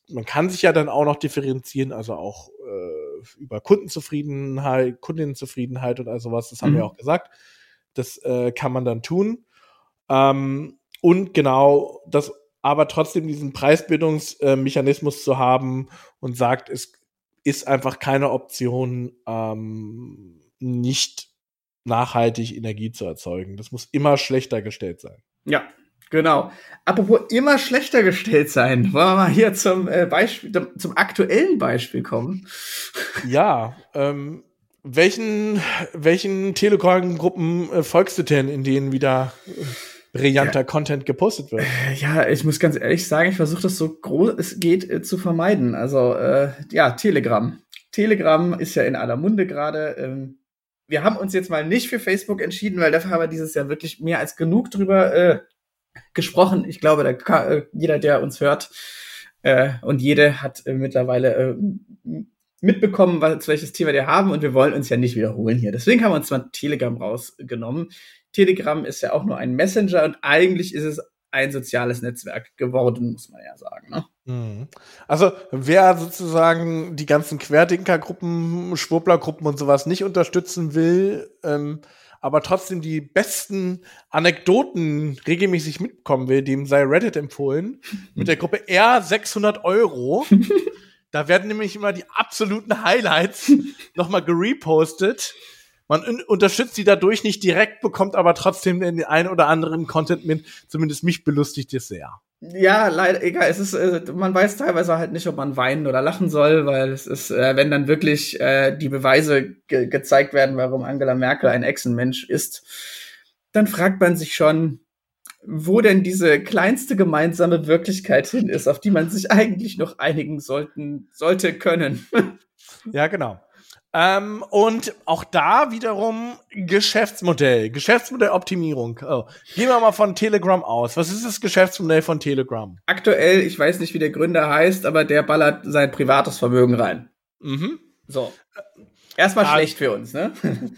[SPEAKER 2] man kann sich ja dann auch noch differenzieren, also auch äh, über Kundenzufriedenheit, Kundinnenzufriedenheit und all sowas. Das haben mhm. wir auch gesagt. Das äh, kann man dann tun. Ähm, und genau das aber trotzdem diesen Preisbildungsmechanismus zu haben und sagt, es ist einfach keine Option, ähm, nicht nachhaltig Energie zu erzeugen. Das muss immer schlechter gestellt sein.
[SPEAKER 1] Ja, genau. Apropos immer schlechter gestellt sein, wollen wir mal hier zum äh, Beispiel, zum aktuellen Beispiel kommen.
[SPEAKER 2] Ja, ähm, welchen, welchen Telegram-Gruppen äh, folgst du denn, in denen wieder äh, brillanter ja. Content gepostet wird.
[SPEAKER 1] Äh, ja, ich muss ganz ehrlich sagen, ich versuche das so groß es geht äh, zu vermeiden. Also äh, ja, Telegram. Telegram ist ja in aller Munde gerade. Ähm, wir haben uns jetzt mal nicht für Facebook entschieden, weil dafür haben wir dieses Jahr wirklich mehr als genug drüber äh, gesprochen. Ich glaube, da kann, äh, jeder, der uns hört äh, und jede hat äh, mittlerweile äh, mitbekommen, was, welches Thema wir haben und wir wollen uns ja nicht wiederholen hier. Deswegen haben wir uns mal Telegram rausgenommen. Telegram ist ja auch nur ein Messenger und eigentlich ist es ein soziales Netzwerk geworden, muss man ja sagen. Ne?
[SPEAKER 2] Mhm. Also wer sozusagen die ganzen Querdenkergruppen, Schwurblergruppen und sowas nicht unterstützen will, ähm, aber trotzdem die besten Anekdoten regelmäßig mitbekommen will, dem sei Reddit empfohlen mit der Gruppe R 600 Euro. da werden nämlich immer die absoluten Highlights nochmal gerepostet man unterstützt sie dadurch nicht direkt, bekommt aber trotzdem den einen oder anderen Content mit. Zumindest mich belustigt es sehr.
[SPEAKER 1] Ja, leider, egal. Es ist, äh, man weiß teilweise halt nicht, ob man weinen oder lachen soll, weil es ist, äh, wenn dann wirklich äh, die Beweise ge gezeigt werden, warum Angela Merkel ein Echsenmensch ist, dann fragt man sich schon, wo denn diese kleinste gemeinsame Wirklichkeit hin ist, auf die man sich eigentlich noch einigen sollten, sollte können.
[SPEAKER 2] ja, genau. Ähm, und auch da wiederum Geschäftsmodell, Geschäftsmodelloptimierung. Oh. Gehen wir mal von Telegram aus. Was ist das Geschäftsmodell von Telegram?
[SPEAKER 1] Aktuell, ich weiß nicht, wie der Gründer heißt, aber der ballert sein privates Vermögen rein.
[SPEAKER 2] Mhm.
[SPEAKER 1] So. Erstmal ah, schlecht für uns, ne?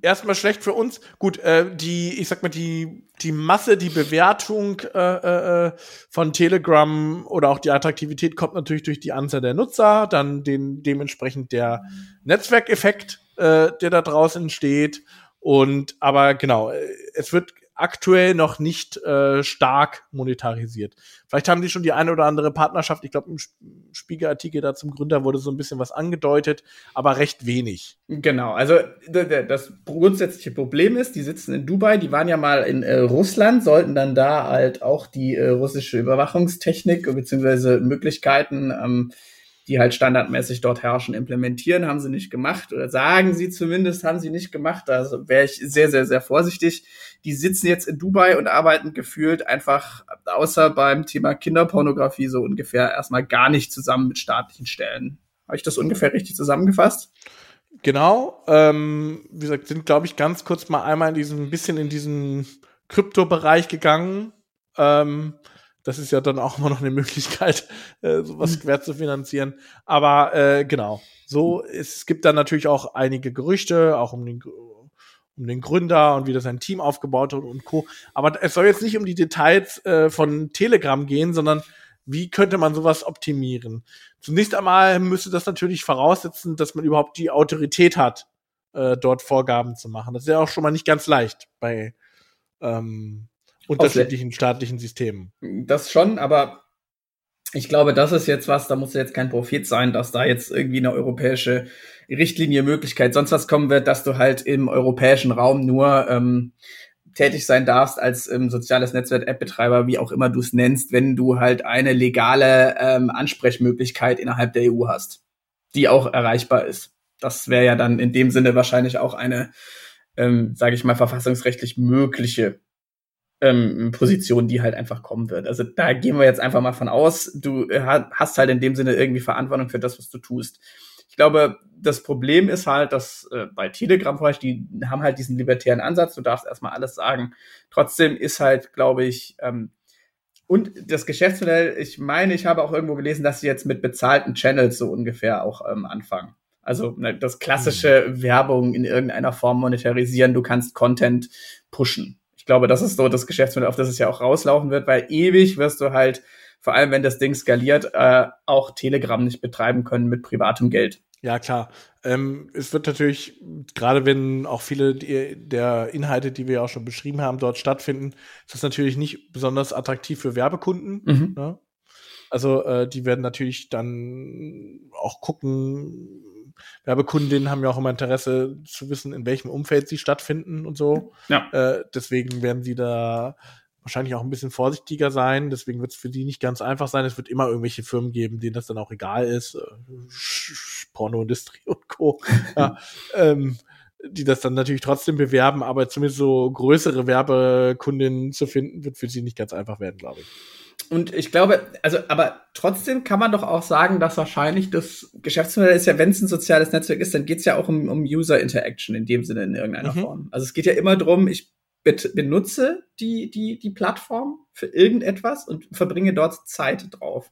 [SPEAKER 2] erstmal schlecht für uns. Gut, äh, die, ich sag mal, die, die Masse, die Bewertung äh, äh, von Telegram oder auch die Attraktivität kommt natürlich durch die Anzahl der Nutzer, dann den, dementsprechend der Netzwerkeffekt, äh, der da draußen entsteht. Und aber genau, es wird aktuell noch nicht äh, stark monetarisiert. Vielleicht haben sie schon die eine oder andere Partnerschaft. Ich glaube, im Spiegelartikel da zum Gründer wurde so ein bisschen was angedeutet, aber recht wenig.
[SPEAKER 1] Genau, also das grundsätzliche Problem ist, die sitzen in Dubai, die waren ja mal in äh, Russland, sollten dann da halt auch die äh, russische Überwachungstechnik bzw. Möglichkeiten ähm, die halt standardmäßig dort herrschen, implementieren, haben sie nicht gemacht oder sagen sie zumindest, haben sie nicht gemacht. Also wäre ich sehr, sehr, sehr vorsichtig. Die sitzen jetzt in Dubai und arbeiten gefühlt einfach außer beim Thema Kinderpornografie so ungefähr erstmal gar nicht zusammen mit staatlichen Stellen. Habe ich das ungefähr richtig zusammengefasst?
[SPEAKER 2] Genau. Ähm, wie gesagt, sind, glaube ich, ganz kurz mal einmal in diesem bisschen in diesen Kryptobereich gegangen. Ähm, das ist ja dann auch immer noch eine Möglichkeit, äh, sowas quer zu finanzieren. Aber äh, genau, so es gibt dann natürlich auch einige Gerüchte, auch um den um den Gründer und wie das sein Team aufgebaut hat und Co. Aber es soll jetzt nicht um die Details äh, von Telegram gehen, sondern wie könnte man sowas optimieren? Zunächst einmal müsste das natürlich voraussetzen, dass man überhaupt die Autorität hat, äh, dort Vorgaben zu machen. Das ist ja auch schon mal nicht ganz leicht bei ähm, unterschiedlichen staatlichen Systemen.
[SPEAKER 1] Das schon, aber ich glaube, das ist jetzt was, da muss jetzt kein Prophet sein, dass da jetzt irgendwie eine europäische Richtlinie Möglichkeit sonst was kommen wird, dass du halt im europäischen Raum nur ähm, tätig sein darfst als ähm, soziales Netzwerk-App-Betreiber, wie auch immer du es nennst, wenn du halt eine legale ähm, Ansprechmöglichkeit innerhalb der EU hast, die auch erreichbar ist. Das wäre ja dann in dem Sinne wahrscheinlich auch eine, ähm, sage ich mal, verfassungsrechtlich mögliche ähm, Position, die halt einfach kommen wird. Also da gehen wir jetzt einfach mal von aus. Du äh, hast halt in dem Sinne irgendwie Verantwortung für das, was du tust. Ich glaube, das Problem ist halt, dass äh, bei Telegram vielleicht, die haben halt diesen libertären Ansatz, du darfst erstmal alles sagen. Trotzdem ist halt, glaube ich, ähm, und das Geschäftsmodell, ich meine, ich habe auch irgendwo gelesen, dass sie jetzt mit bezahlten Channels so ungefähr auch ähm, anfangen. Also ne, das klassische mhm. Werbung in irgendeiner Form monetarisieren, du kannst Content pushen. Ich glaube, das ist so das Geschäftsmodell, auf das es ja auch rauslaufen wird, weil ewig wirst du halt, vor allem wenn das Ding skaliert, äh, auch Telegram nicht betreiben können mit privatem Geld.
[SPEAKER 2] Ja, klar. Ähm, es wird natürlich, gerade wenn auch viele der Inhalte, die wir ja auch schon beschrieben haben, dort stattfinden, ist das natürlich nicht besonders attraktiv für Werbekunden. Mhm. Ne? Also äh, die werden natürlich dann auch gucken, Werbekundinnen haben ja auch immer Interesse zu wissen, in welchem Umfeld sie stattfinden und so. Ja. Äh, deswegen werden sie da wahrscheinlich auch ein bisschen vorsichtiger sein. Deswegen wird es für die nicht ganz einfach sein. Es wird immer irgendwelche Firmen geben, denen das dann auch egal ist. Äh, Pornoindustrie und Co. ja, ähm, die das dann natürlich trotzdem bewerben, aber zumindest so größere Werbekundinnen zu finden, wird für sie nicht ganz einfach werden, glaube ich.
[SPEAKER 1] Und ich glaube, also, aber trotzdem kann man doch auch sagen, dass wahrscheinlich das Geschäftsmodell ist ja, wenn es ein soziales Netzwerk ist, dann geht es ja auch um, um User Interaction in dem Sinne in irgendeiner mhm. Form. Also es geht ja immer darum, ich benutze die, die, die Plattform für irgendetwas und verbringe dort Zeit drauf.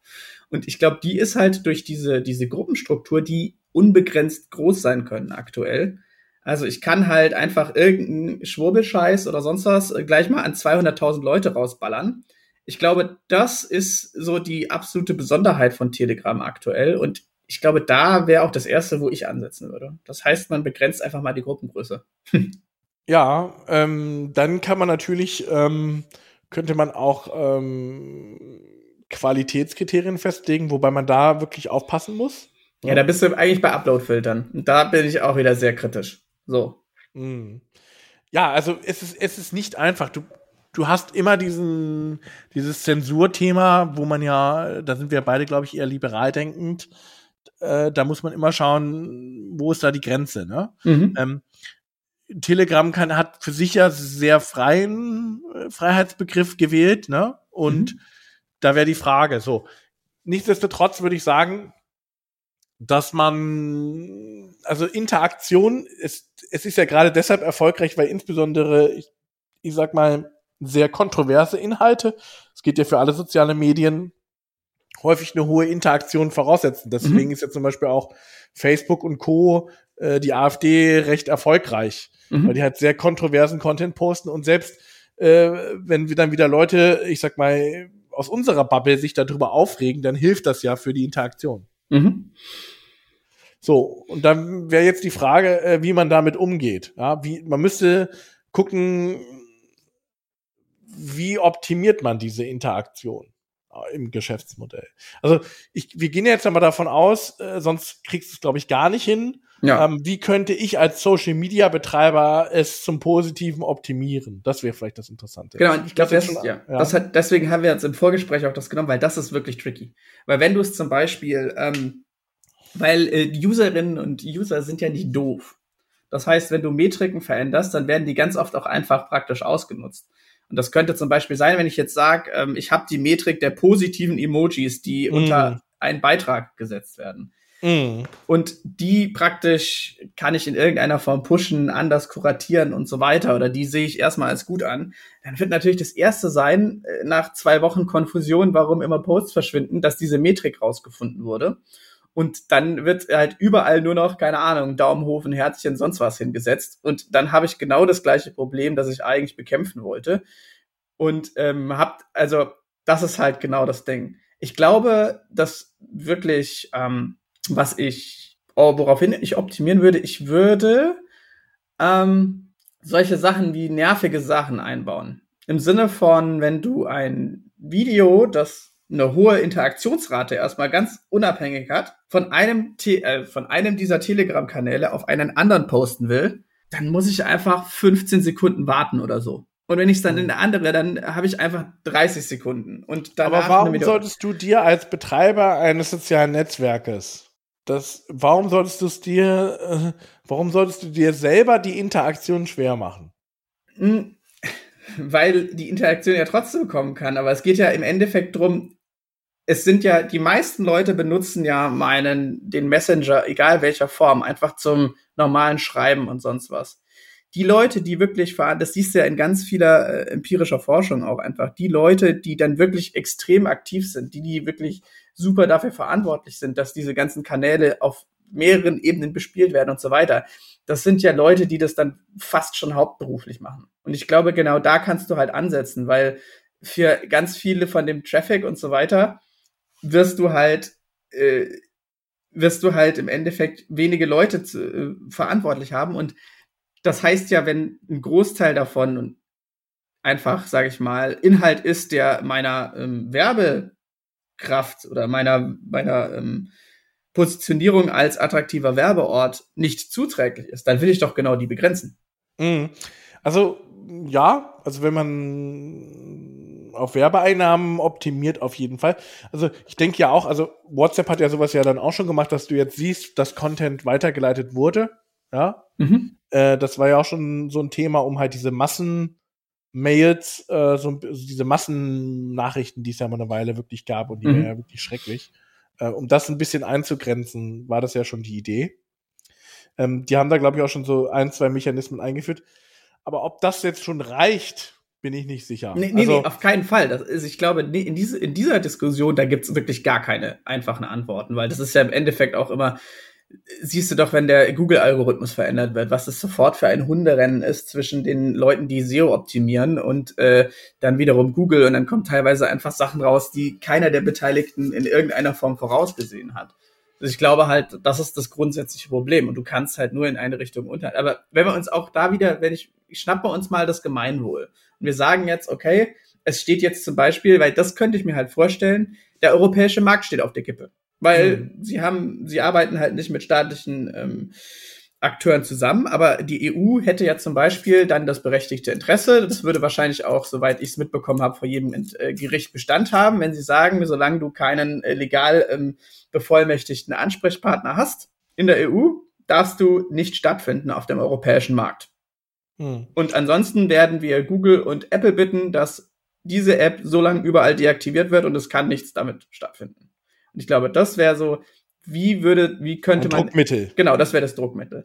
[SPEAKER 1] Und ich glaube, die ist halt durch diese, diese Gruppenstruktur, die unbegrenzt groß sein können aktuell. Also ich kann halt einfach irgendeinen Schwurbelscheiß oder sonst was gleich mal an 200.000 Leute rausballern ich glaube, das ist so die absolute Besonderheit von Telegram aktuell. Und ich glaube, da wäre auch das Erste, wo ich ansetzen würde. Das heißt, man begrenzt einfach mal die Gruppengröße.
[SPEAKER 2] ja, ähm, dann kann man natürlich, ähm, könnte man auch ähm, Qualitätskriterien festlegen, wobei man da wirklich aufpassen muss.
[SPEAKER 1] Ja, da bist du eigentlich bei Upload-Filtern. Da bin ich auch wieder sehr kritisch. So.
[SPEAKER 2] Mm. Ja, also es ist, es ist nicht einfach. Du, du hast immer diesen, dieses Zensurthema, wo man ja, da sind wir beide, glaube ich, eher liberal denkend. Äh, da muss man immer schauen, wo ist da die Grenze, ne? Mhm. Ähm, Telegram kann, hat für sich ja sehr freien äh, Freiheitsbegriff gewählt, ne? Und mhm. da wäre die Frage, so. Nichtsdestotrotz würde ich sagen, dass man, also Interaktion ist, es ist ja gerade deshalb erfolgreich, weil insbesondere, ich, ich sag mal, sehr kontroverse Inhalte. Es geht ja für alle soziale Medien häufig eine hohe Interaktion voraussetzen. Deswegen mhm. ist ja zum Beispiel auch Facebook und Co. Äh, die AfD recht erfolgreich, mhm. weil die halt sehr kontroversen Content posten und selbst äh, wenn wir dann wieder Leute, ich sag mal, aus unserer Bubble sich darüber aufregen, dann hilft das ja für die Interaktion. Mhm. So, und dann wäre jetzt die Frage, äh, wie man damit umgeht. Ja, wie, man müsste gucken, wie optimiert man diese Interaktion äh, im Geschäftsmodell? Also ich, wir gehen jetzt einmal davon aus, äh, sonst kriegst du es, glaube ich, gar nicht hin. Ja. Ähm, wie könnte ich als Social Media Betreiber es zum Positiven optimieren? Das wäre vielleicht das Interessante.
[SPEAKER 1] Genau, ich glaube, das, das, ja, ja. das hat, deswegen haben wir jetzt im Vorgespräch auch das genommen, weil das ist wirklich tricky. Weil wenn du es zum Beispiel, ähm, weil äh, Userinnen und User sind ja nicht doof. Das heißt, wenn du Metriken veränderst, dann werden die ganz oft auch einfach praktisch ausgenutzt. Und das könnte zum Beispiel sein, wenn ich jetzt sage, ähm, ich habe die Metrik der positiven Emojis, die mm. unter einen Beitrag gesetzt werden. Mm. Und die praktisch kann ich in irgendeiner Form pushen, anders kuratieren und so weiter. Oder die sehe ich erstmal als gut an. Dann wird natürlich das erste sein, äh, nach zwei Wochen Konfusion, warum immer Posts verschwinden, dass diese Metrik rausgefunden wurde. Und dann wird halt überall nur noch, keine Ahnung, Daumen hoch, ein Herzchen, sonst was hingesetzt. Und dann habe ich genau das gleiche Problem, das ich eigentlich bekämpfen wollte. Und ähm, habt, also, das ist halt genau das Ding. Ich glaube, dass wirklich, ähm, was ich, oh, woraufhin ich optimieren würde, ich würde ähm, solche Sachen wie nervige Sachen einbauen. Im Sinne von, wenn du ein Video, das eine hohe Interaktionsrate erstmal ganz unabhängig hat, von einem, Te äh, von einem dieser Telegram-Kanäle auf einen anderen posten will, dann muss ich einfach 15 Sekunden warten oder so. Und wenn ich es dann in eine andere, dann habe ich einfach 30 Sekunden. Und
[SPEAKER 2] Aber warum solltest du dir als Betreiber eines sozialen Netzwerkes das, warum solltest du es dir, äh, warum solltest du dir selber die Interaktion schwer machen?
[SPEAKER 1] Hm, weil die Interaktion ja trotzdem kommen kann. Aber es geht ja im Endeffekt drum, es sind ja, die meisten Leute benutzen ja meinen, den Messenger, egal welcher Form, einfach zum normalen Schreiben und sonst was. Die Leute, die wirklich fahren, das siehst du ja in ganz vieler äh, empirischer Forschung auch einfach, die Leute, die dann wirklich extrem aktiv sind, die, die wirklich super dafür verantwortlich sind, dass diese ganzen Kanäle auf mehreren Ebenen bespielt werden und so weiter. Das sind ja Leute, die das dann fast schon hauptberuflich machen. Und ich glaube, genau da kannst du halt ansetzen, weil für ganz viele von dem Traffic und so weiter, wirst du halt, äh, wirst du halt im Endeffekt wenige Leute zu, äh, verantwortlich haben. Und das heißt ja, wenn ein Großteil davon einfach, sage ich mal, Inhalt ist, der meiner ähm, Werbekraft oder meiner, meiner ähm, Positionierung als attraktiver Werbeort nicht zuträglich ist, dann will ich doch genau die begrenzen.
[SPEAKER 2] Mhm. Also ja, also wenn man auf Werbeeinnahmen optimiert auf jeden Fall. Also ich denke ja auch, also WhatsApp hat ja sowas ja dann auch schon gemacht, dass du jetzt siehst, dass Content weitergeleitet wurde. Ja. Mhm. Äh, das war ja auch schon so ein Thema, um halt diese Massenmails, äh, so also diese Massennachrichten, die es ja mal eine Weile wirklich gab und die mhm. waren ja wirklich schrecklich. Äh, um das ein bisschen einzugrenzen, war das ja schon die Idee. Ähm, die haben da, glaube ich, auch schon so ein, zwei Mechanismen eingeführt. Aber ob das jetzt schon reicht, bin ich nicht sicher.
[SPEAKER 1] Nee, nee, also, nee auf keinen Fall. Das ist, ich glaube, in, diese, in dieser Diskussion, da gibt es wirklich gar keine einfachen Antworten, weil das ist ja im Endeffekt auch immer, siehst du doch, wenn der Google-Algorithmus verändert wird, was es sofort für ein Hunderennen ist zwischen den Leuten, die SEO optimieren und äh, dann wiederum Google und dann kommen teilweise einfach Sachen raus, die keiner der Beteiligten in irgendeiner Form vorausgesehen hat. Also ich glaube halt, das ist das grundsätzliche Problem und du kannst halt nur in eine Richtung unter. Aber wenn wir uns auch da wieder, wenn ich, ich schnappe uns mal das Gemeinwohl wir sagen jetzt, okay, es steht jetzt zum Beispiel, weil das könnte ich mir halt vorstellen, der europäische Markt steht auf der Kippe. Weil mhm. sie haben, sie arbeiten halt nicht mit staatlichen ähm, Akteuren zusammen, aber die EU hätte ja zum Beispiel dann das berechtigte Interesse, das würde wahrscheinlich auch, soweit ich es mitbekommen habe, vor jedem äh, Gericht Bestand haben, wenn sie sagen, solange du keinen äh, legal ähm, bevollmächtigten Ansprechpartner hast in der EU, darfst du nicht stattfinden auf dem europäischen Markt. Hm. Und ansonsten werden wir Google und Apple bitten, dass diese App so lange überall deaktiviert wird und es kann nichts damit stattfinden. Und ich glaube, das wäre so, wie würde, wie könnte Ein man.
[SPEAKER 2] Druckmittel.
[SPEAKER 1] Genau, das wäre das Druckmittel.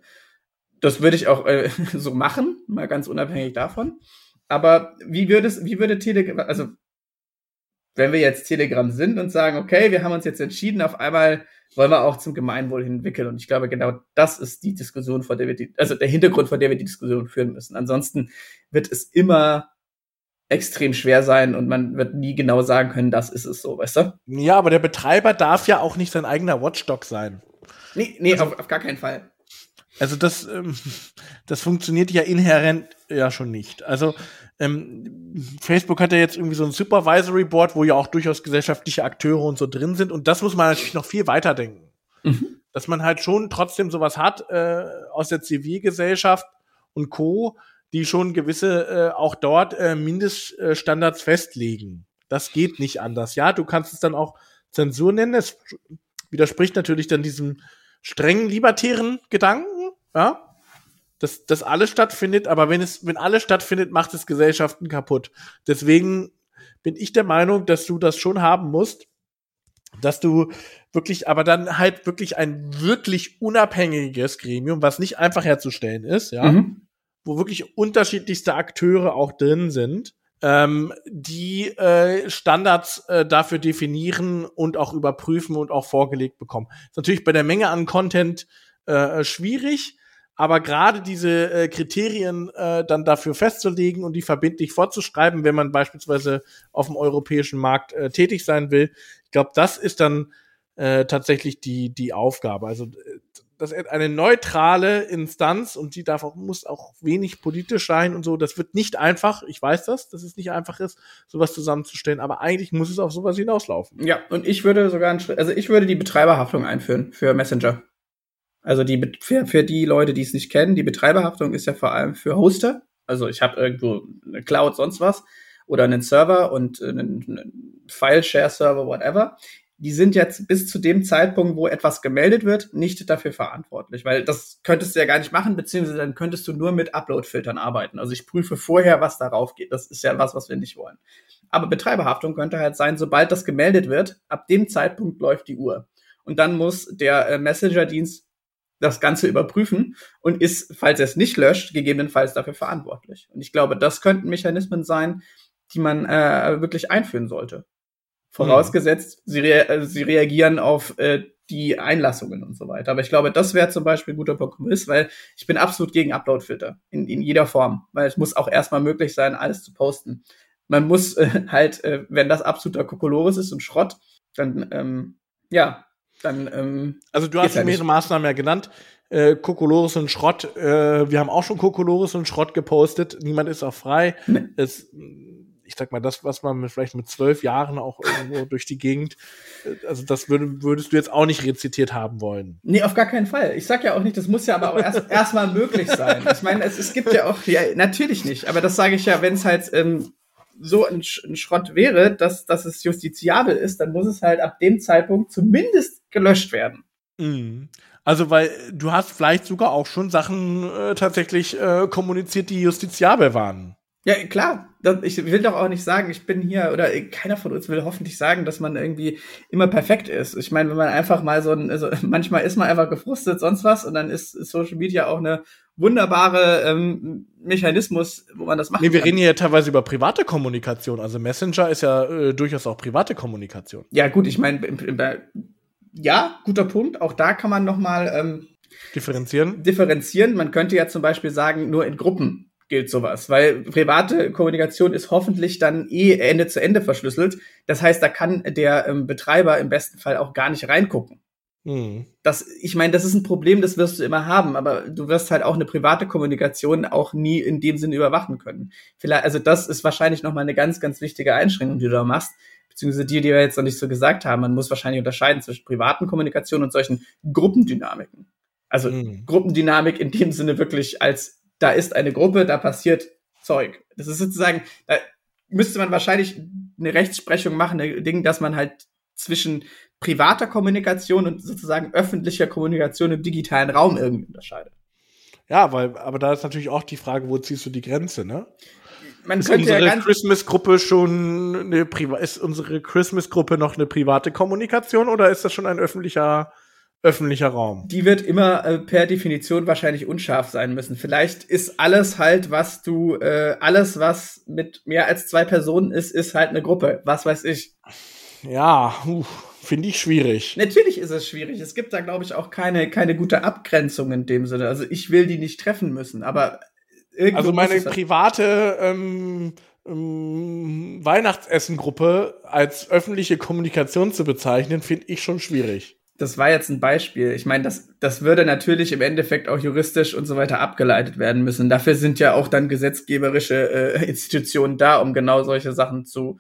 [SPEAKER 1] Das würde ich auch äh, so machen, mal ganz unabhängig davon. Aber wie würde es, wie würde Telegram, also wenn wir jetzt Telegram sind und sagen, okay, wir haben uns jetzt entschieden, auf einmal wollen wir auch zum Gemeinwohl entwickeln. Und ich glaube, genau das ist die Diskussion, vor der wir die, also der Hintergrund, vor der wir die Diskussion führen müssen. Ansonsten wird es immer extrem schwer sein und man wird nie genau sagen können, das ist es so, weißt du?
[SPEAKER 2] Ja, aber der Betreiber darf ja auch nicht sein eigener Watchdog sein.
[SPEAKER 1] Nee, nee, also, auf, auf gar keinen Fall.
[SPEAKER 2] Also das, ähm, das funktioniert ja inhärent ja schon nicht. Also ähm, Facebook hat ja jetzt irgendwie so ein Supervisory Board, wo ja auch durchaus gesellschaftliche Akteure und so drin sind. Und das muss man natürlich noch viel weiter denken. Mhm. Dass man halt schon trotzdem sowas hat äh, aus der Zivilgesellschaft und Co., die schon gewisse äh, auch dort äh, Mindeststandards festlegen. Das geht nicht anders. Ja, du kannst es dann auch Zensur nennen. Es widerspricht natürlich dann diesem strengen libertären Gedanken, ja, dass, dass alles stattfindet, aber wenn es, wenn alles stattfindet, macht es Gesellschaften kaputt. Deswegen bin ich der Meinung, dass du das schon haben musst, dass du wirklich, aber dann halt wirklich ein wirklich unabhängiges Gremium, was nicht einfach herzustellen ist, ja, mhm. wo wirklich unterschiedlichste Akteure auch drin sind, ähm, die äh, Standards äh, dafür definieren und auch überprüfen und auch vorgelegt bekommen. Ist natürlich bei der Menge an Content äh, schwierig, aber gerade diese äh, Kriterien äh, dann dafür festzulegen und die verbindlich vorzuschreiben, wenn man beispielsweise auf dem europäischen Markt äh, tätig sein will, ich glaube, das ist dann äh, tatsächlich die die Aufgabe. Also äh, das ist eine neutrale Instanz und die darf auch, muss auch wenig politisch sein und so. Das wird nicht einfach. Ich weiß das, dass es nicht einfach ist, sowas zusammenzustellen, aber eigentlich muss es auf sowas hinauslaufen.
[SPEAKER 1] Ja, und ich würde sogar, also ich würde die Betreiberhaftung einführen für Messenger. Also die, für, für die Leute, die es nicht kennen, die Betreiberhaftung ist ja vor allem für Hoster. Also ich habe irgendwo eine Cloud, sonst was oder einen Server und einen, einen File-Share-Server, whatever die sind jetzt bis zu dem Zeitpunkt, wo etwas gemeldet wird, nicht dafür verantwortlich, weil das könntest du ja gar nicht machen, beziehungsweise dann könntest du nur mit Upload-Filtern arbeiten. Also ich prüfe vorher, was darauf geht. Das ist ja was, was wir nicht wollen. Aber Betreiberhaftung könnte halt sein, sobald das gemeldet wird, ab dem Zeitpunkt läuft die Uhr. Und dann muss der äh, Messenger-Dienst das Ganze überprüfen und ist, falls er es nicht löscht, gegebenenfalls dafür verantwortlich. Und ich glaube, das könnten Mechanismen sein, die man äh, wirklich einführen sollte. Vorausgesetzt, mhm. sie, rea äh, sie reagieren auf äh, die Einlassungen und so weiter. Aber ich glaube, das wäre zum Beispiel ein guter Kompromiss, weil ich bin absolut gegen Upload-Filter in, in jeder Form, weil es muss auch erstmal möglich sein, alles zu posten. Man muss äh, halt, äh, wenn das absoluter Kokolores ist und Schrott, dann, ähm, ja, dann. Ähm,
[SPEAKER 2] also du hast halt mehrere Maßnahmen ja genannt. Äh, Kokolores und Schrott. Äh, wir haben auch schon Kokolores und Schrott gepostet. Niemand ist auch frei. Nee. Es, ich sag mal, das, was man mit, vielleicht mit zwölf Jahren auch irgendwo durch die Gegend, äh, also das würd, würdest du jetzt auch nicht rezitiert haben wollen.
[SPEAKER 1] Nee, auf gar keinen Fall. Ich sag ja auch nicht, das muss ja aber auch erst erstmal möglich sein. Ich meine, es, es gibt ja auch, ja, natürlich nicht, aber das sage ich ja, wenn es halt ähm, so ein, ein Schrott wäre, dass, dass es justiziabel ist, dann muss es halt ab dem Zeitpunkt zumindest gelöscht werden.
[SPEAKER 2] Mhm. Also, weil du hast vielleicht sogar auch schon Sachen äh, tatsächlich äh, kommuniziert, die justiziabel waren.
[SPEAKER 1] Ja, klar. Ich will doch auch nicht sagen, ich bin hier, oder keiner von uns will hoffentlich sagen, dass man irgendwie immer perfekt ist. Ich meine, wenn man einfach mal so ein, also manchmal ist man einfach gefrustet, sonst was, und dann ist Social Media auch eine wunderbare ähm, Mechanismus, wo man das macht.
[SPEAKER 2] Nee, wir kann. reden hier ja teilweise über private Kommunikation. Also Messenger ist ja äh, durchaus auch private Kommunikation.
[SPEAKER 1] Ja, gut, ich meine, ja, guter Punkt. Auch da kann man noch mal ähm,
[SPEAKER 2] differenzieren.
[SPEAKER 1] Differenzieren. Man könnte ja zum Beispiel sagen, nur in Gruppen gilt sowas, weil private Kommunikation ist hoffentlich dann eh Ende zu Ende verschlüsselt. Das heißt, da kann der ähm, Betreiber im besten Fall auch gar nicht reingucken. Mhm. Das, ich meine, das ist ein Problem, das wirst du immer haben, aber du wirst halt auch eine private Kommunikation auch nie in dem Sinne überwachen können. Vielleicht, also das ist wahrscheinlich nochmal eine ganz, ganz wichtige Einschränkung, die du da machst, beziehungsweise die, die wir jetzt noch nicht so gesagt haben. Man muss wahrscheinlich unterscheiden zwischen privaten Kommunikation und solchen Gruppendynamiken. Also mhm. Gruppendynamik in dem Sinne wirklich als da ist eine Gruppe, da passiert Zeug. Das ist sozusagen, da müsste man wahrscheinlich eine Rechtsprechung machen, ein Ding, dass man halt zwischen privater Kommunikation und sozusagen öffentlicher Kommunikation im digitalen Raum irgendwie unterscheidet.
[SPEAKER 2] Ja, weil, aber da ist natürlich auch die Frage, wo ziehst du die Grenze, ne?
[SPEAKER 1] Man ist unsere
[SPEAKER 2] ja Christmas-Gruppe schon eine Priva ist unsere Christmas-Gruppe noch eine private Kommunikation oder ist das schon ein öffentlicher öffentlicher Raum.
[SPEAKER 1] Die wird immer äh, per Definition wahrscheinlich unscharf sein müssen. Vielleicht ist alles halt, was du, äh, alles, was mit mehr als zwei Personen ist, ist halt eine Gruppe. Was weiß ich.
[SPEAKER 2] Ja, finde ich schwierig.
[SPEAKER 1] Natürlich ist es schwierig. Es gibt da, glaube ich, auch keine, keine gute Abgrenzung in dem Sinne. Also ich will die nicht treffen müssen, aber
[SPEAKER 2] Also meine halt private ähm, ähm, Weihnachtsessengruppe als öffentliche Kommunikation zu bezeichnen, finde ich schon schwierig.
[SPEAKER 1] Das war jetzt ein Beispiel. Ich meine, das, das würde natürlich im Endeffekt auch juristisch und so weiter abgeleitet werden müssen. Dafür sind ja auch dann gesetzgeberische äh, Institutionen da, um genau solche Sachen zu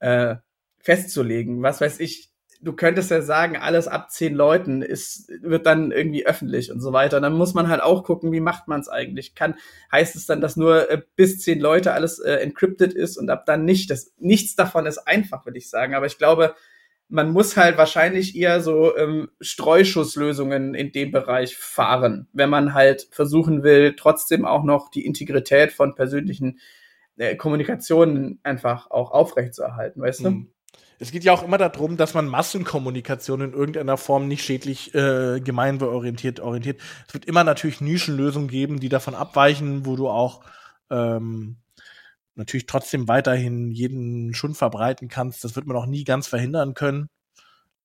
[SPEAKER 1] äh, festzulegen. Was weiß ich, du könntest ja sagen, alles ab zehn Leuten ist, wird dann irgendwie öffentlich und so weiter. Und dann muss man halt auch gucken, wie macht man es eigentlich? Kann, heißt es dann, dass nur äh, bis zehn Leute alles äh, encrypted ist und ab dann nicht? Das, nichts davon ist einfach, würde ich sagen. Aber ich glaube, man muss halt wahrscheinlich eher so ähm, Streuschusslösungen in dem Bereich fahren, wenn man halt versuchen will, trotzdem auch noch die Integrität von persönlichen äh, Kommunikationen einfach auch aufrechtzuerhalten, weißt du? Mhm.
[SPEAKER 2] Es geht ja auch immer darum, dass man Massenkommunikation in irgendeiner Form nicht schädlich äh, gemeinwohlorientiert orientiert. Es wird immer natürlich Nischenlösungen geben, die davon abweichen, wo du auch ähm, natürlich trotzdem weiterhin jeden Schund verbreiten kannst. Das wird man auch nie ganz verhindern können.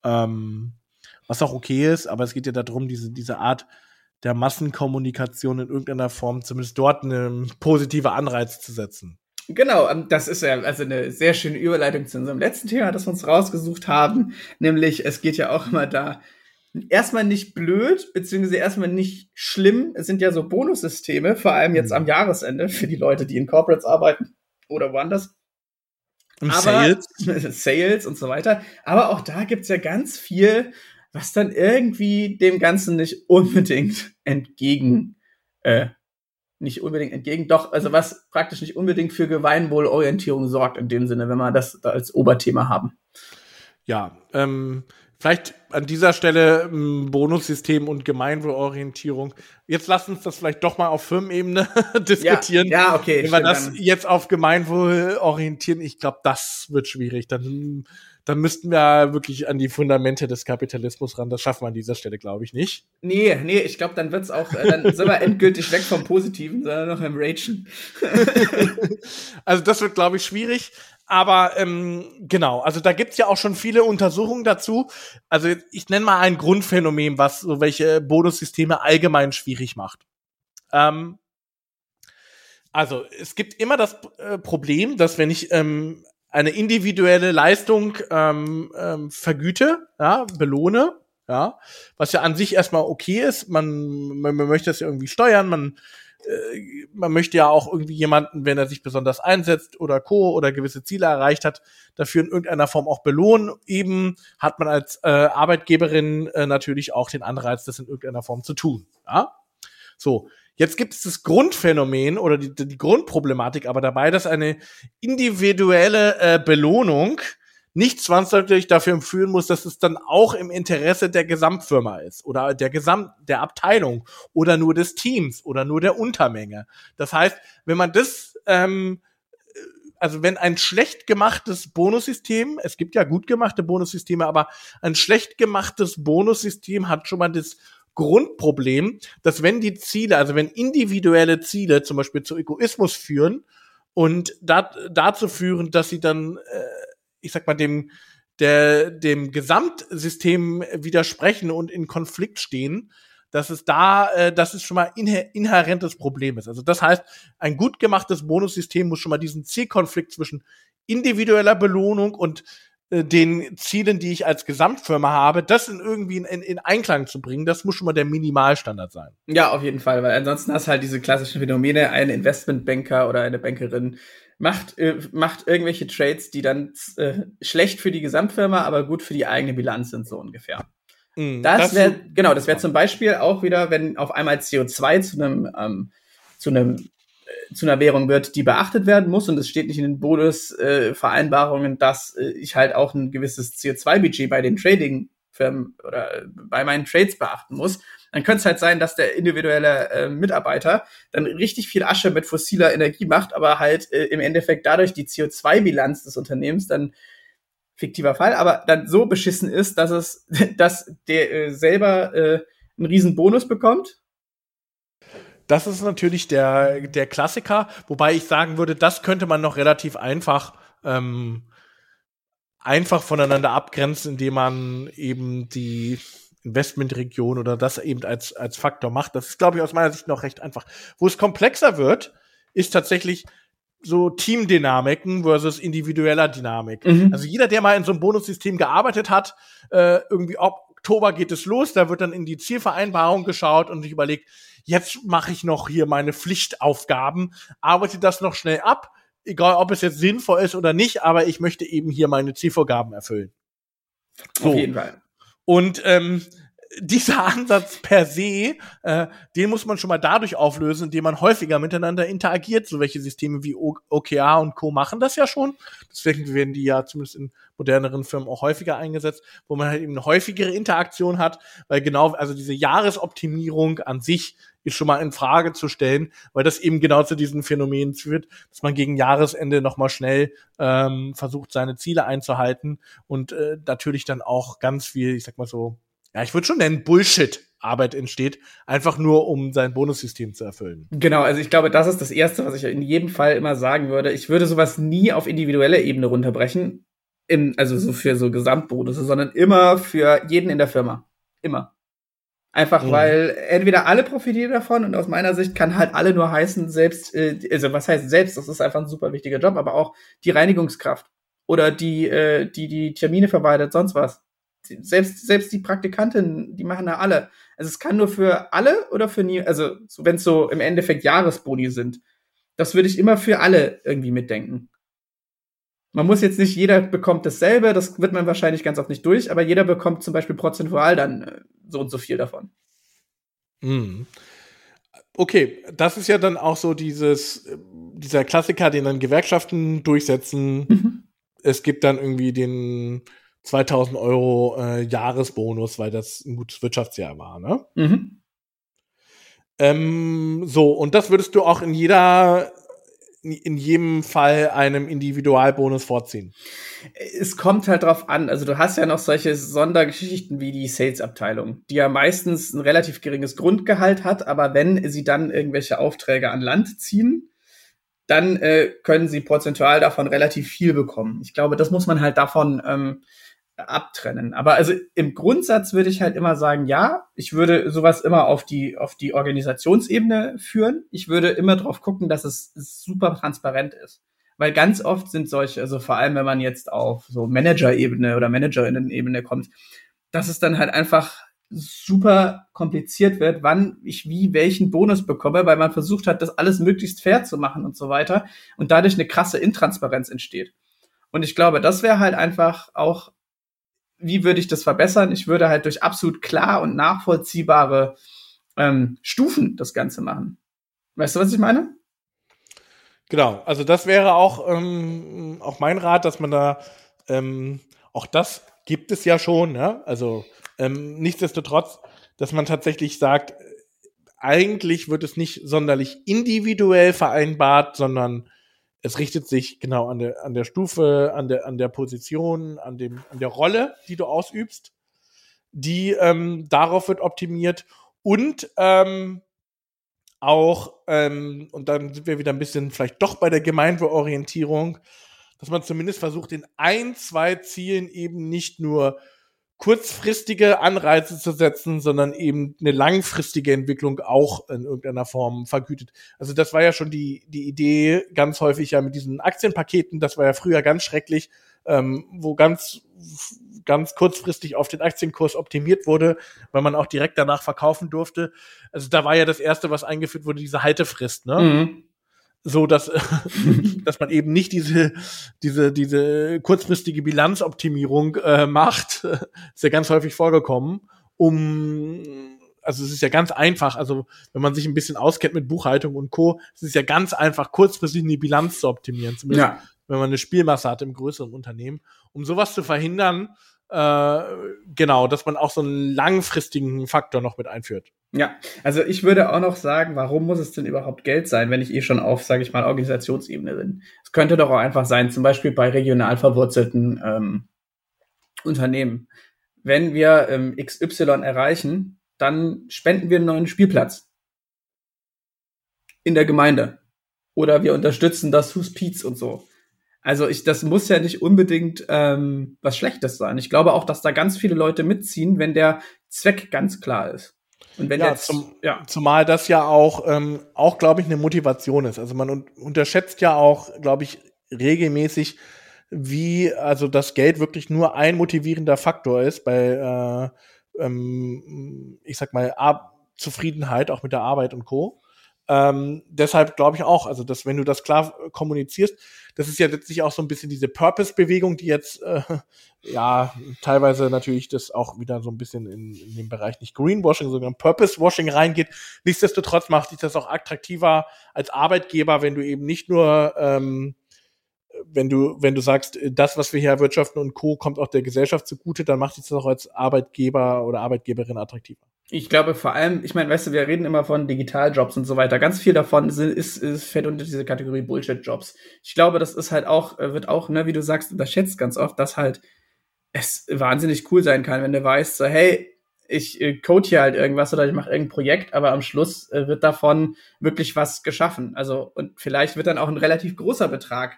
[SPEAKER 2] Ähm, was auch okay ist, aber es geht ja darum, diese, diese Art der Massenkommunikation in irgendeiner Form zumindest dort eine positive Anreiz zu setzen.
[SPEAKER 1] Genau, ähm, das ist ja also eine sehr schöne Überleitung zu unserem letzten Thema, das wir uns rausgesucht haben. Nämlich, es geht ja auch immer da erstmal nicht blöd, beziehungsweise erstmal nicht schlimm. Es sind ja so Bonussysteme, vor allem jetzt mhm. am Jahresende für die Leute, die in Corporates arbeiten oder woanders.
[SPEAKER 2] Im Aber, Sales.
[SPEAKER 1] Sales und so weiter. Aber auch da gibt's ja ganz viel, was dann irgendwie dem Ganzen nicht unbedingt entgegen, äh, nicht unbedingt entgegen, doch, also was praktisch nicht unbedingt für Gemeinwohlorientierung sorgt in dem Sinne, wenn wir das da als Oberthema haben.
[SPEAKER 2] Ja, ähm, Vielleicht an dieser Stelle ähm, Bonussystem und Gemeinwohlorientierung. Jetzt lasst uns das vielleicht doch mal auf Firmenebene diskutieren.
[SPEAKER 1] Ja, ja, okay.
[SPEAKER 2] Wenn wir das dann. jetzt auf Gemeinwohl orientieren, ich glaube, das wird schwierig. Dann, dann müssten wir wirklich an die Fundamente des Kapitalismus ran. Das schaffen wir an dieser Stelle, glaube ich, nicht.
[SPEAKER 1] Nee, nee, ich glaube, dann wird's auch, äh, dann sind wir endgültig weg vom Positiven, sondern noch im Ragen.
[SPEAKER 2] also das wird, glaube ich, schwierig. Aber ähm, genau, also da gibt's ja auch schon viele Untersuchungen dazu. Also ich nenne mal ein Grundphänomen, was so welche Bonussysteme allgemein schwierig macht. Ähm, also es gibt immer das äh, Problem, dass wenn ich ähm, eine individuelle Leistung ähm, ähm, vergüte, ja, belohne, ja, was ja an sich erstmal okay ist, man, man, man möchte das irgendwie steuern, man äh, man möchte ja auch irgendwie jemanden, wenn er sich besonders einsetzt oder Co. oder gewisse Ziele erreicht hat, dafür in irgendeiner Form auch belohnen. Eben hat man als äh, Arbeitgeberin äh, natürlich auch den Anreiz, das in irgendeiner Form zu tun. Ja? So, jetzt gibt es das Grundphänomen oder die, die Grundproblematik aber dabei, dass eine individuelle äh, Belohnung nicht zwangsläufig dafür führen muss, dass es dann auch im Interesse der Gesamtfirma ist oder der Gesamt der Abteilung oder nur des Teams oder nur der Untermenge. Das heißt, wenn man das ähm, also wenn ein schlecht gemachtes Bonussystem, es gibt ja gut gemachte Bonussysteme, aber ein schlecht gemachtes Bonussystem hat schon mal das Grundproblem, dass wenn die Ziele, also wenn individuelle Ziele zum Beispiel zu Egoismus führen und dat, dazu führen, dass sie dann äh, ich sag mal, dem, der, dem Gesamtsystem widersprechen und in Konflikt stehen, dass es da, äh, dass es schon mal inhä inhärentes Problem ist. Also das heißt, ein gut gemachtes Bonussystem muss schon mal diesen Zielkonflikt zwischen individueller Belohnung und äh, den Zielen, die ich als Gesamtfirma habe, das in irgendwie in, in, Einklang zu bringen, das muss schon mal der Minimalstandard sein.
[SPEAKER 1] Ja, auf jeden Fall, weil ansonsten hast du halt diese klassischen Phänomene, ein Investmentbanker oder eine Bankerin macht, äh, macht irgendwelche Trades, die dann äh, schlecht für die Gesamtfirma, aber gut für die eigene Bilanz sind, so ungefähr. Mm, das wäre, genau, das wäre zum Beispiel auch wieder, wenn auf einmal CO2 zu einem, ähm, zu einem, äh, zu einer Währung wird, die beachtet werden muss und es steht nicht in den Bonusvereinbarungen, äh, dass äh, ich halt auch ein gewisses CO2-Budget bei den Trading-Firmen oder bei meinen Trades beachten muss dann könnte es halt sein, dass der individuelle äh, Mitarbeiter dann richtig viel Asche mit fossiler Energie macht, aber halt äh, im Endeffekt dadurch die CO2-Bilanz des Unternehmens dann fiktiver Fall, aber dann so beschissen ist, dass es, dass der äh, selber äh, einen riesen Bonus bekommt.
[SPEAKER 2] Das ist natürlich der, der Klassiker, wobei ich sagen würde, das könnte man noch relativ einfach ähm, einfach voneinander abgrenzen, indem man eben die Investmentregion oder das eben als, als Faktor macht. Das ist, glaube ich, aus meiner Sicht noch recht einfach. Wo es komplexer wird, ist tatsächlich so Teamdynamiken versus individueller Dynamik. Mhm. Also jeder, der mal in so einem Bonussystem gearbeitet hat, äh, irgendwie ob Oktober geht es los, da wird dann in die Zielvereinbarung geschaut und sich überlegt, jetzt mache ich noch hier meine Pflichtaufgaben, arbeite das noch schnell ab, egal ob es jetzt sinnvoll ist oder nicht, aber ich möchte eben hier meine Zielvorgaben erfüllen.
[SPEAKER 1] So. Auf jeden Fall.
[SPEAKER 2] Und ähm, dieser Ansatz per se, äh, den muss man schon mal dadurch auflösen, indem man häufiger miteinander interagiert. So welche Systeme wie o OKR und Co. machen das ja schon. Deswegen werden die ja zumindest in moderneren Firmen auch häufiger eingesetzt, wo man halt eben eine häufigere Interaktion hat, weil genau, also diese Jahresoptimierung an sich ist schon mal in Frage zu stellen, weil das eben genau zu diesen Phänomenen führt, dass man gegen Jahresende nochmal schnell ähm, versucht, seine Ziele einzuhalten und äh, natürlich dann auch ganz viel, ich sag mal so, ja, ich würde schon nennen, Bullshit Arbeit entsteht, einfach nur um sein Bonussystem zu erfüllen.
[SPEAKER 1] Genau, also ich glaube, das ist das Erste, was ich in jedem Fall immer sagen würde. Ich würde sowas nie auf individuelle Ebene runterbrechen, im, also so für so Gesamtbonusse, sondern immer für jeden in der Firma. Immer. Einfach mhm. weil entweder alle profitieren davon und aus meiner Sicht kann halt alle nur heißen, selbst, äh, also was heißt selbst, das ist einfach ein super wichtiger Job, aber auch die Reinigungskraft oder die, äh, die die Termine verwaltet, sonst was selbst, selbst die Praktikanten, die machen da alle. Also es kann nur für alle oder für nie, also so, wenn es so im Endeffekt Jahresboni sind. Das würde ich immer für alle irgendwie mitdenken. Man muss jetzt nicht, jeder bekommt dasselbe, das wird man wahrscheinlich ganz oft nicht durch, aber jeder bekommt zum Beispiel prozentual dann äh, so und so viel davon.
[SPEAKER 2] Mhm. Okay, das ist ja dann auch so dieses, dieser Klassiker, den dann Gewerkschaften durchsetzen. Mhm. Es gibt dann irgendwie den 2000 Euro äh, Jahresbonus, weil das ein gutes Wirtschaftsjahr war, ne? Mhm. Ähm, so, und das würdest du auch in jeder, in jedem Fall einem Individualbonus vorziehen?
[SPEAKER 1] Es kommt halt drauf an. Also du hast ja noch solche Sondergeschichten wie die Sales-Abteilung, die ja meistens ein relativ geringes Grundgehalt hat, aber wenn sie dann irgendwelche Aufträge an Land ziehen, dann äh, können sie prozentual davon relativ viel bekommen. Ich glaube, das muss man halt davon ähm, abtrennen. Aber also im Grundsatz würde ich halt immer sagen, ja, ich würde sowas immer auf die, auf die Organisationsebene führen. Ich würde immer darauf gucken, dass es super transparent ist. Weil ganz oft sind solche, also vor allem wenn man jetzt auf so Manager-Ebene oder Managerinnen-Ebene kommt, dass es dann halt einfach super kompliziert wird, wann ich wie welchen Bonus bekomme, weil man versucht hat, das alles möglichst fair zu machen und so weiter und dadurch eine krasse Intransparenz entsteht. Und ich glaube, das wäre halt einfach auch wie würde ich das verbessern? Ich würde halt durch absolut klar und nachvollziehbare ähm, Stufen das Ganze machen. Weißt du, was ich meine?
[SPEAKER 2] Genau, also das wäre auch, ähm, auch mein Rat, dass man da, ähm, auch das gibt es ja schon, ja? also ähm, nichtsdestotrotz, dass man tatsächlich sagt, eigentlich wird es nicht sonderlich individuell vereinbart, sondern es richtet sich genau an der, an der Stufe, an der, an der Position, an, dem, an der Rolle, die du ausübst. Die ähm, darauf wird optimiert und ähm, auch, ähm, und dann sind wir wieder ein bisschen vielleicht doch bei der Gemeinwohlorientierung, dass man zumindest versucht, in ein, zwei Zielen eben nicht nur kurzfristige Anreize zu setzen, sondern eben eine langfristige Entwicklung auch in irgendeiner Form vergütet. Also das war ja schon die, die Idee ganz häufig ja mit diesen Aktienpaketen, das war ja früher ganz schrecklich, ähm, wo ganz, ganz kurzfristig auf den Aktienkurs optimiert wurde, weil man auch direkt danach verkaufen durfte. Also da war ja das erste, was eingeführt wurde, diese Haltefrist, ne? Mhm so dass dass man eben nicht diese diese diese kurzfristige Bilanzoptimierung äh, macht ist ja ganz häufig vorgekommen um also es ist ja ganz einfach also wenn man sich ein bisschen auskennt mit Buchhaltung und Co es ist ja ganz einfach kurzfristig eine Bilanz zu optimieren zumindest ja. wenn man eine Spielmasse hat im größeren Unternehmen um sowas zu verhindern äh, genau dass man auch so einen langfristigen Faktor noch mit einführt
[SPEAKER 1] ja, also ich würde auch noch sagen, warum muss es denn überhaupt Geld sein, wenn ich eh schon auf, sage ich mal, Organisationsebene bin? Es könnte doch auch einfach sein, zum Beispiel bei regional verwurzelten ähm, Unternehmen. Wenn wir ähm, XY erreichen, dann spenden wir einen neuen Spielplatz in der Gemeinde. Oder wir unterstützen das Hospiz und so. Also ich, das muss ja nicht unbedingt ähm, was Schlechtes sein. Ich glaube auch, dass da ganz viele Leute mitziehen, wenn der Zweck ganz klar ist.
[SPEAKER 2] Und wenn ja, jetzt, zum, ja. zumal das ja auch, ähm, auch glaube ich, eine Motivation ist. Also man un unterschätzt ja auch, glaube ich, regelmäßig, wie also das Geld wirklich nur ein motivierender Faktor ist bei äh, ähm, ich sag mal, Ar Zufriedenheit auch mit der Arbeit und Co. Ähm, deshalb glaube ich auch, also dass wenn du das klar kommunizierst, das ist ja letztlich auch so ein bisschen diese Purpose-Bewegung, die jetzt äh, ja teilweise natürlich das auch wieder so ein bisschen in, in den Bereich nicht Greenwashing, sondern Purpose-Washing reingeht. Nichtsdestotrotz macht dich das auch attraktiver als Arbeitgeber, wenn du eben nicht nur ähm, wenn du, wenn du sagst, das, was wir hier erwirtschaften und Co. kommt auch der Gesellschaft zugute, dann macht dich das auch als Arbeitgeber oder Arbeitgeberin attraktiver.
[SPEAKER 1] Ich glaube vor allem, ich meine, weißt du, wir reden immer von Digitaljobs und so weiter. Ganz viel davon ist, ist, ist fällt unter diese Kategorie Bullshit-Jobs. Ich glaube, das ist halt auch, äh, wird auch, ne, wie du sagst, unterschätzt ganz oft, dass halt es wahnsinnig cool sein kann, wenn du weißt, so, hey, ich äh, code hier halt irgendwas oder ich mache irgendein Projekt, aber am Schluss äh, wird davon wirklich was geschaffen. Also, und vielleicht wird dann auch ein relativ großer Betrag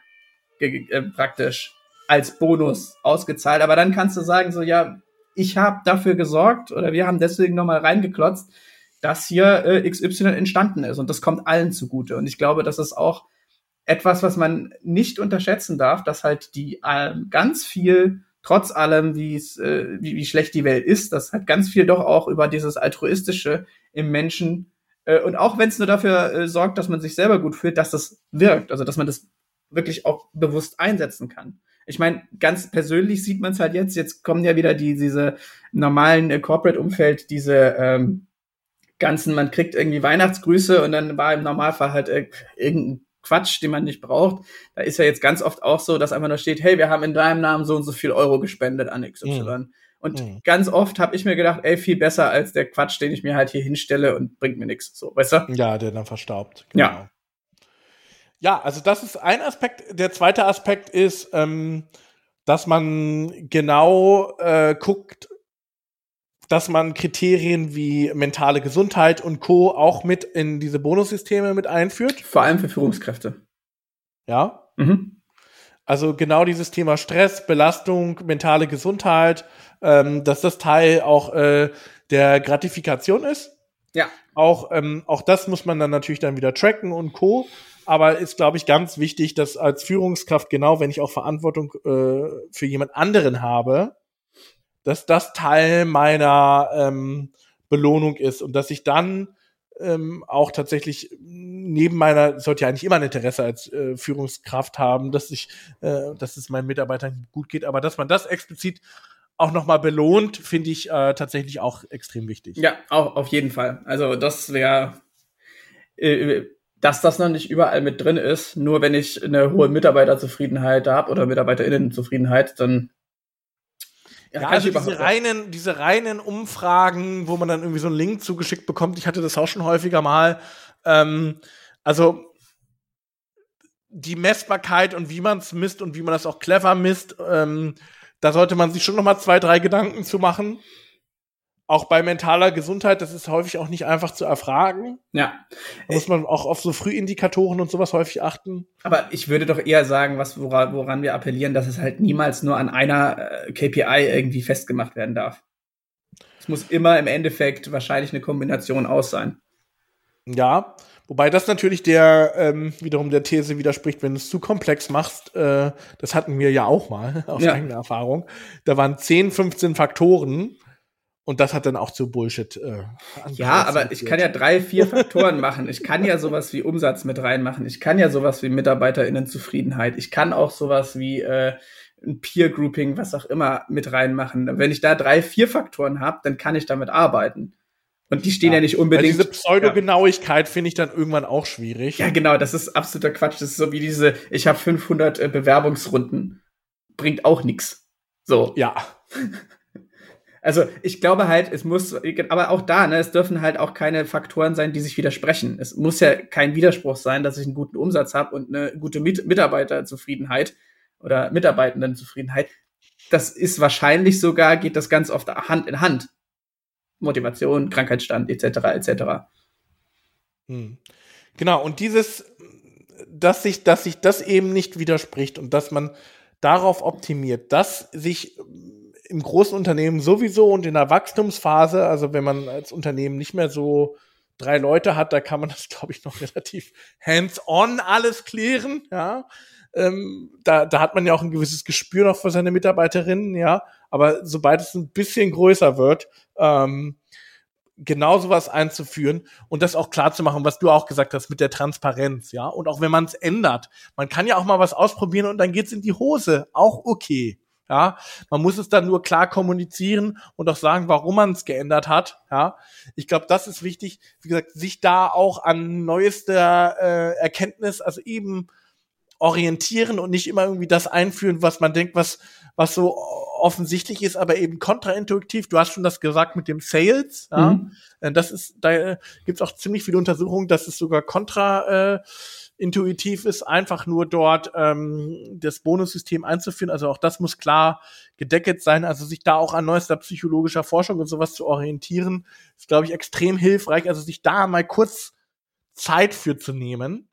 [SPEAKER 1] äh, praktisch als Bonus ausgezahlt. Aber dann kannst du sagen, so, ja, ich habe dafür gesorgt oder wir haben deswegen nochmal reingeklotzt, dass hier äh, XY entstanden ist und das kommt allen zugute. Und ich glaube, das ist auch etwas, was man nicht unterschätzen darf, dass halt die äh, ganz viel, trotz allem, wie äh, wie, wie schlecht die Welt ist, dass halt ganz viel doch auch über dieses Altruistische im Menschen äh, und auch wenn es nur dafür äh, sorgt, dass man sich selber gut fühlt, dass das wirkt, also dass man das wirklich auch bewusst einsetzen kann. Ich meine, ganz persönlich sieht man es halt jetzt. Jetzt kommen ja wieder die, diese normalen äh, Corporate-Umfeld, diese ähm, ganzen, man kriegt irgendwie Weihnachtsgrüße und dann war im Normalfall halt äh, irgendein Quatsch, den man nicht braucht. Da ist ja jetzt ganz oft auch so, dass einfach nur steht, hey, wir haben in deinem Namen so und so viel Euro gespendet an XY. Mhm. Und mhm. ganz oft habe ich mir gedacht, ey, viel besser als der Quatsch, den ich mir halt hier hinstelle und bringt mir nichts. So, weißt du?
[SPEAKER 2] Ja, der dann verstaubt. Genau. Ja. Ja, also das ist ein Aspekt. Der zweite Aspekt ist, ähm, dass man genau äh, guckt, dass man Kriterien wie mentale Gesundheit und Co. auch mit in diese Bonussysteme mit einführt.
[SPEAKER 1] Vor allem für Führungskräfte.
[SPEAKER 2] Ja. Mhm. Also genau dieses Thema Stress, Belastung, mentale Gesundheit, ähm, dass das Teil auch äh, der Gratifikation ist.
[SPEAKER 1] Ja.
[SPEAKER 2] Auch, ähm, auch das muss man dann natürlich dann wieder tracken und Co. Aber ist, glaube ich, ganz wichtig, dass als Führungskraft, genau wenn ich auch Verantwortung äh, für jemand anderen habe, dass das Teil meiner ähm, Belohnung ist und dass ich dann ähm, auch tatsächlich neben meiner, sollte ja eigentlich immer ein Interesse als äh, Führungskraft haben, dass ich, äh, dass es meinen Mitarbeitern gut geht, aber dass man das explizit auch nochmal belohnt, finde ich äh, tatsächlich auch extrem wichtig.
[SPEAKER 1] Ja, auch auf jeden Fall. Also das wäre, äh, dass das noch nicht überall mit drin ist, nur wenn ich eine hohe Mitarbeiterzufriedenheit habe oder Mitarbeiterinnenzufriedenheit, dann
[SPEAKER 2] ja, ja also diese reinen, diese reinen Umfragen, wo man dann irgendwie so einen Link zugeschickt bekommt, ich hatte das auch schon häufiger mal. Ähm, also die Messbarkeit und wie man es misst und wie man das auch clever misst, ähm, da sollte man sich schon noch mal zwei, drei Gedanken zu machen. Auch bei mentaler Gesundheit, das ist häufig auch nicht einfach zu erfragen.
[SPEAKER 1] Ja.
[SPEAKER 2] Da muss man auch auf so Frühindikatoren und sowas häufig achten.
[SPEAKER 1] Aber ich würde doch eher sagen, was, woran, woran wir appellieren, dass es halt niemals nur an einer äh, KPI irgendwie festgemacht werden darf. Es muss immer im Endeffekt wahrscheinlich eine Kombination aus sein.
[SPEAKER 2] Ja, Wobei das natürlich der ähm, wiederum der These widerspricht, wenn du es zu komplex machst. Äh, das hatten wir ja auch mal aus ja. eigener Erfahrung. Da waren 10, 15 Faktoren und das hat dann auch zu Bullshit. Äh,
[SPEAKER 1] ja, aber ich kann ja drei, vier Faktoren machen. Ich kann ja sowas wie Umsatz mit reinmachen. Ich kann ja sowas wie MitarbeiterInnenzufriedenheit. Ich kann auch sowas wie äh, ein Peer Grouping, was auch immer, mit reinmachen. Wenn ich da drei, vier Faktoren habe, dann kann ich damit arbeiten. Und die stehen ja, ja nicht unbedingt.
[SPEAKER 2] Weil diese Pseudogenauigkeit ja. finde ich dann irgendwann auch schwierig.
[SPEAKER 1] Ja, genau, das ist absoluter Quatsch. Das ist so wie diese, ich habe 500 äh, Bewerbungsrunden. Bringt auch nix. So.
[SPEAKER 2] Ja.
[SPEAKER 1] Also ich glaube halt, es muss, aber auch da, ne, es dürfen halt auch keine Faktoren sein, die sich widersprechen. Es muss ja kein Widerspruch sein, dass ich einen guten Umsatz habe und eine gute Mit Mitarbeiterzufriedenheit oder Mitarbeitendenzufriedenheit. Das ist wahrscheinlich sogar, geht das ganz oft Hand in Hand. Motivation, Krankheitsstand etc. etc.
[SPEAKER 2] Hm. Genau, und dieses, dass sich, dass sich das eben nicht widerspricht und dass man darauf optimiert, dass sich im großen Unternehmen sowieso und in der Wachstumsphase, also wenn man als Unternehmen nicht mehr so drei Leute hat, da kann man das, glaube ich, noch relativ hands-on alles klären, ja. ähm, da, da hat man ja auch ein gewisses Gespür noch für seine Mitarbeiterinnen, ja. Aber sobald es ein bisschen größer wird, ähm, genau sowas einzuführen und das auch klar zu machen, was du auch gesagt hast mit der Transparenz, ja. Und auch wenn man es ändert, man kann ja auch mal was ausprobieren und dann geht's in die Hose, auch okay. Ja, man muss es dann nur klar kommunizieren und auch sagen, warum man es geändert hat. Ja, ich glaube, das ist wichtig. Wie gesagt, sich da auch an neuester äh, Erkenntnis, also eben orientieren und nicht immer irgendwie das einführen, was man denkt, was was so offensichtlich ist, aber eben kontraintuitiv. Du hast schon das gesagt mit dem Sales. Ja? Mhm. Äh, das ist, da gibt es auch ziemlich viele Untersuchungen, dass es sogar kontra äh, intuitiv ist, einfach nur dort ähm, das Bonussystem einzuführen. Also auch das muss klar gedeckelt sein. Also sich da auch an neuester psychologischer Forschung und sowas zu orientieren, ist, glaube ich, extrem hilfreich. Also sich da mal kurz Zeit für zu nehmen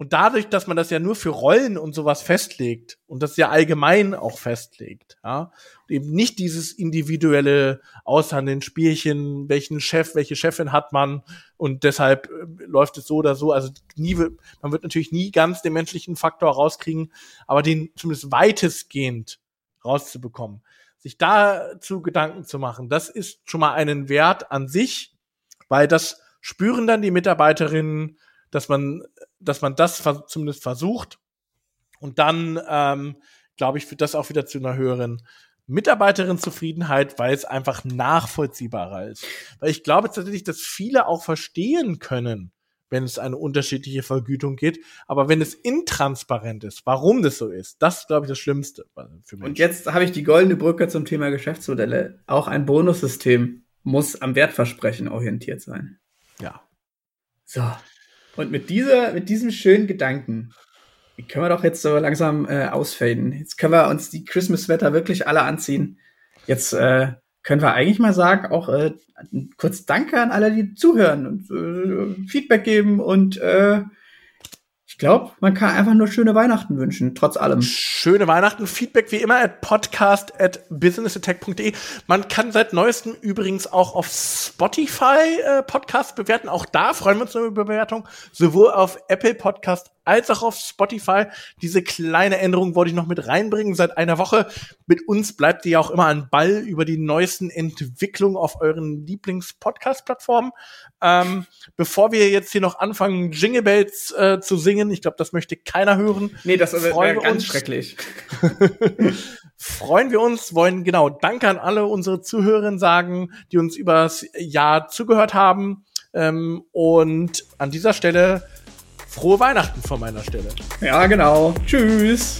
[SPEAKER 2] und dadurch, dass man das ja nur für Rollen und sowas festlegt und das ja allgemein auch festlegt, ja, und eben nicht dieses individuelle Aushandeln, Spielchen, welchen Chef, welche Chefin hat man und deshalb äh, läuft es so oder so. Also nie, man wird natürlich nie ganz den menschlichen Faktor rauskriegen, aber den zumindest weitestgehend rauszubekommen. Sich dazu Gedanken zu machen, das ist schon mal einen Wert an sich, weil das spüren dann die Mitarbeiterinnen, dass man, dass man das vers zumindest versucht. Und dann, ähm, glaube ich, führt das auch wieder zu einer höheren Mitarbeiterin-Zufriedenheit, weil es einfach nachvollziehbarer ist. Weil ich glaube tatsächlich, dass viele auch verstehen können, wenn es eine unterschiedliche Vergütung geht. Aber wenn es intransparent ist, warum das so ist, das ist, glaube ich, das Schlimmste
[SPEAKER 1] für mich. Und jetzt habe ich die goldene Brücke zum Thema Geschäftsmodelle. Auch ein Bonussystem muss am Wertversprechen orientiert sein.
[SPEAKER 2] Ja.
[SPEAKER 1] So. Und mit dieser, mit diesem schönen Gedanken können wir doch jetzt so langsam äh, ausfaden. Jetzt können wir uns die Christmas-Wetter wirklich alle anziehen. Jetzt äh, können wir eigentlich mal sagen, auch äh, kurz Danke an alle, die zuhören und äh, Feedback geben und äh, glaube, man kann einfach nur schöne Weihnachten wünschen, trotz allem.
[SPEAKER 2] Schöne Weihnachten. Feedback wie immer at podcast at businessattack.de. Man kann seit neuestem übrigens auch auf Spotify äh, Podcast bewerten. Auch da freuen wir uns über Bewertung. Sowohl auf Apple Podcast als auch auf Spotify. Diese kleine Änderung wollte ich noch mit reinbringen seit einer Woche. Mit uns bleibt ihr ja auch immer an Ball über die neuesten Entwicklungen auf euren Lieblings-Podcast-Plattformen. Ähm, bevor wir jetzt hier noch anfangen, Jingle Bells äh, zu singen, ich glaube, das möchte keiner hören.
[SPEAKER 1] Nee, das wäre ganz uns. schrecklich.
[SPEAKER 2] freuen wir uns, wollen genau Danke an alle unsere Zuhörerinnen sagen, die uns übers Jahr zugehört haben. Ähm, und an dieser Stelle frohe Weihnachten von meiner Stelle.
[SPEAKER 1] Ja, genau. Tschüss.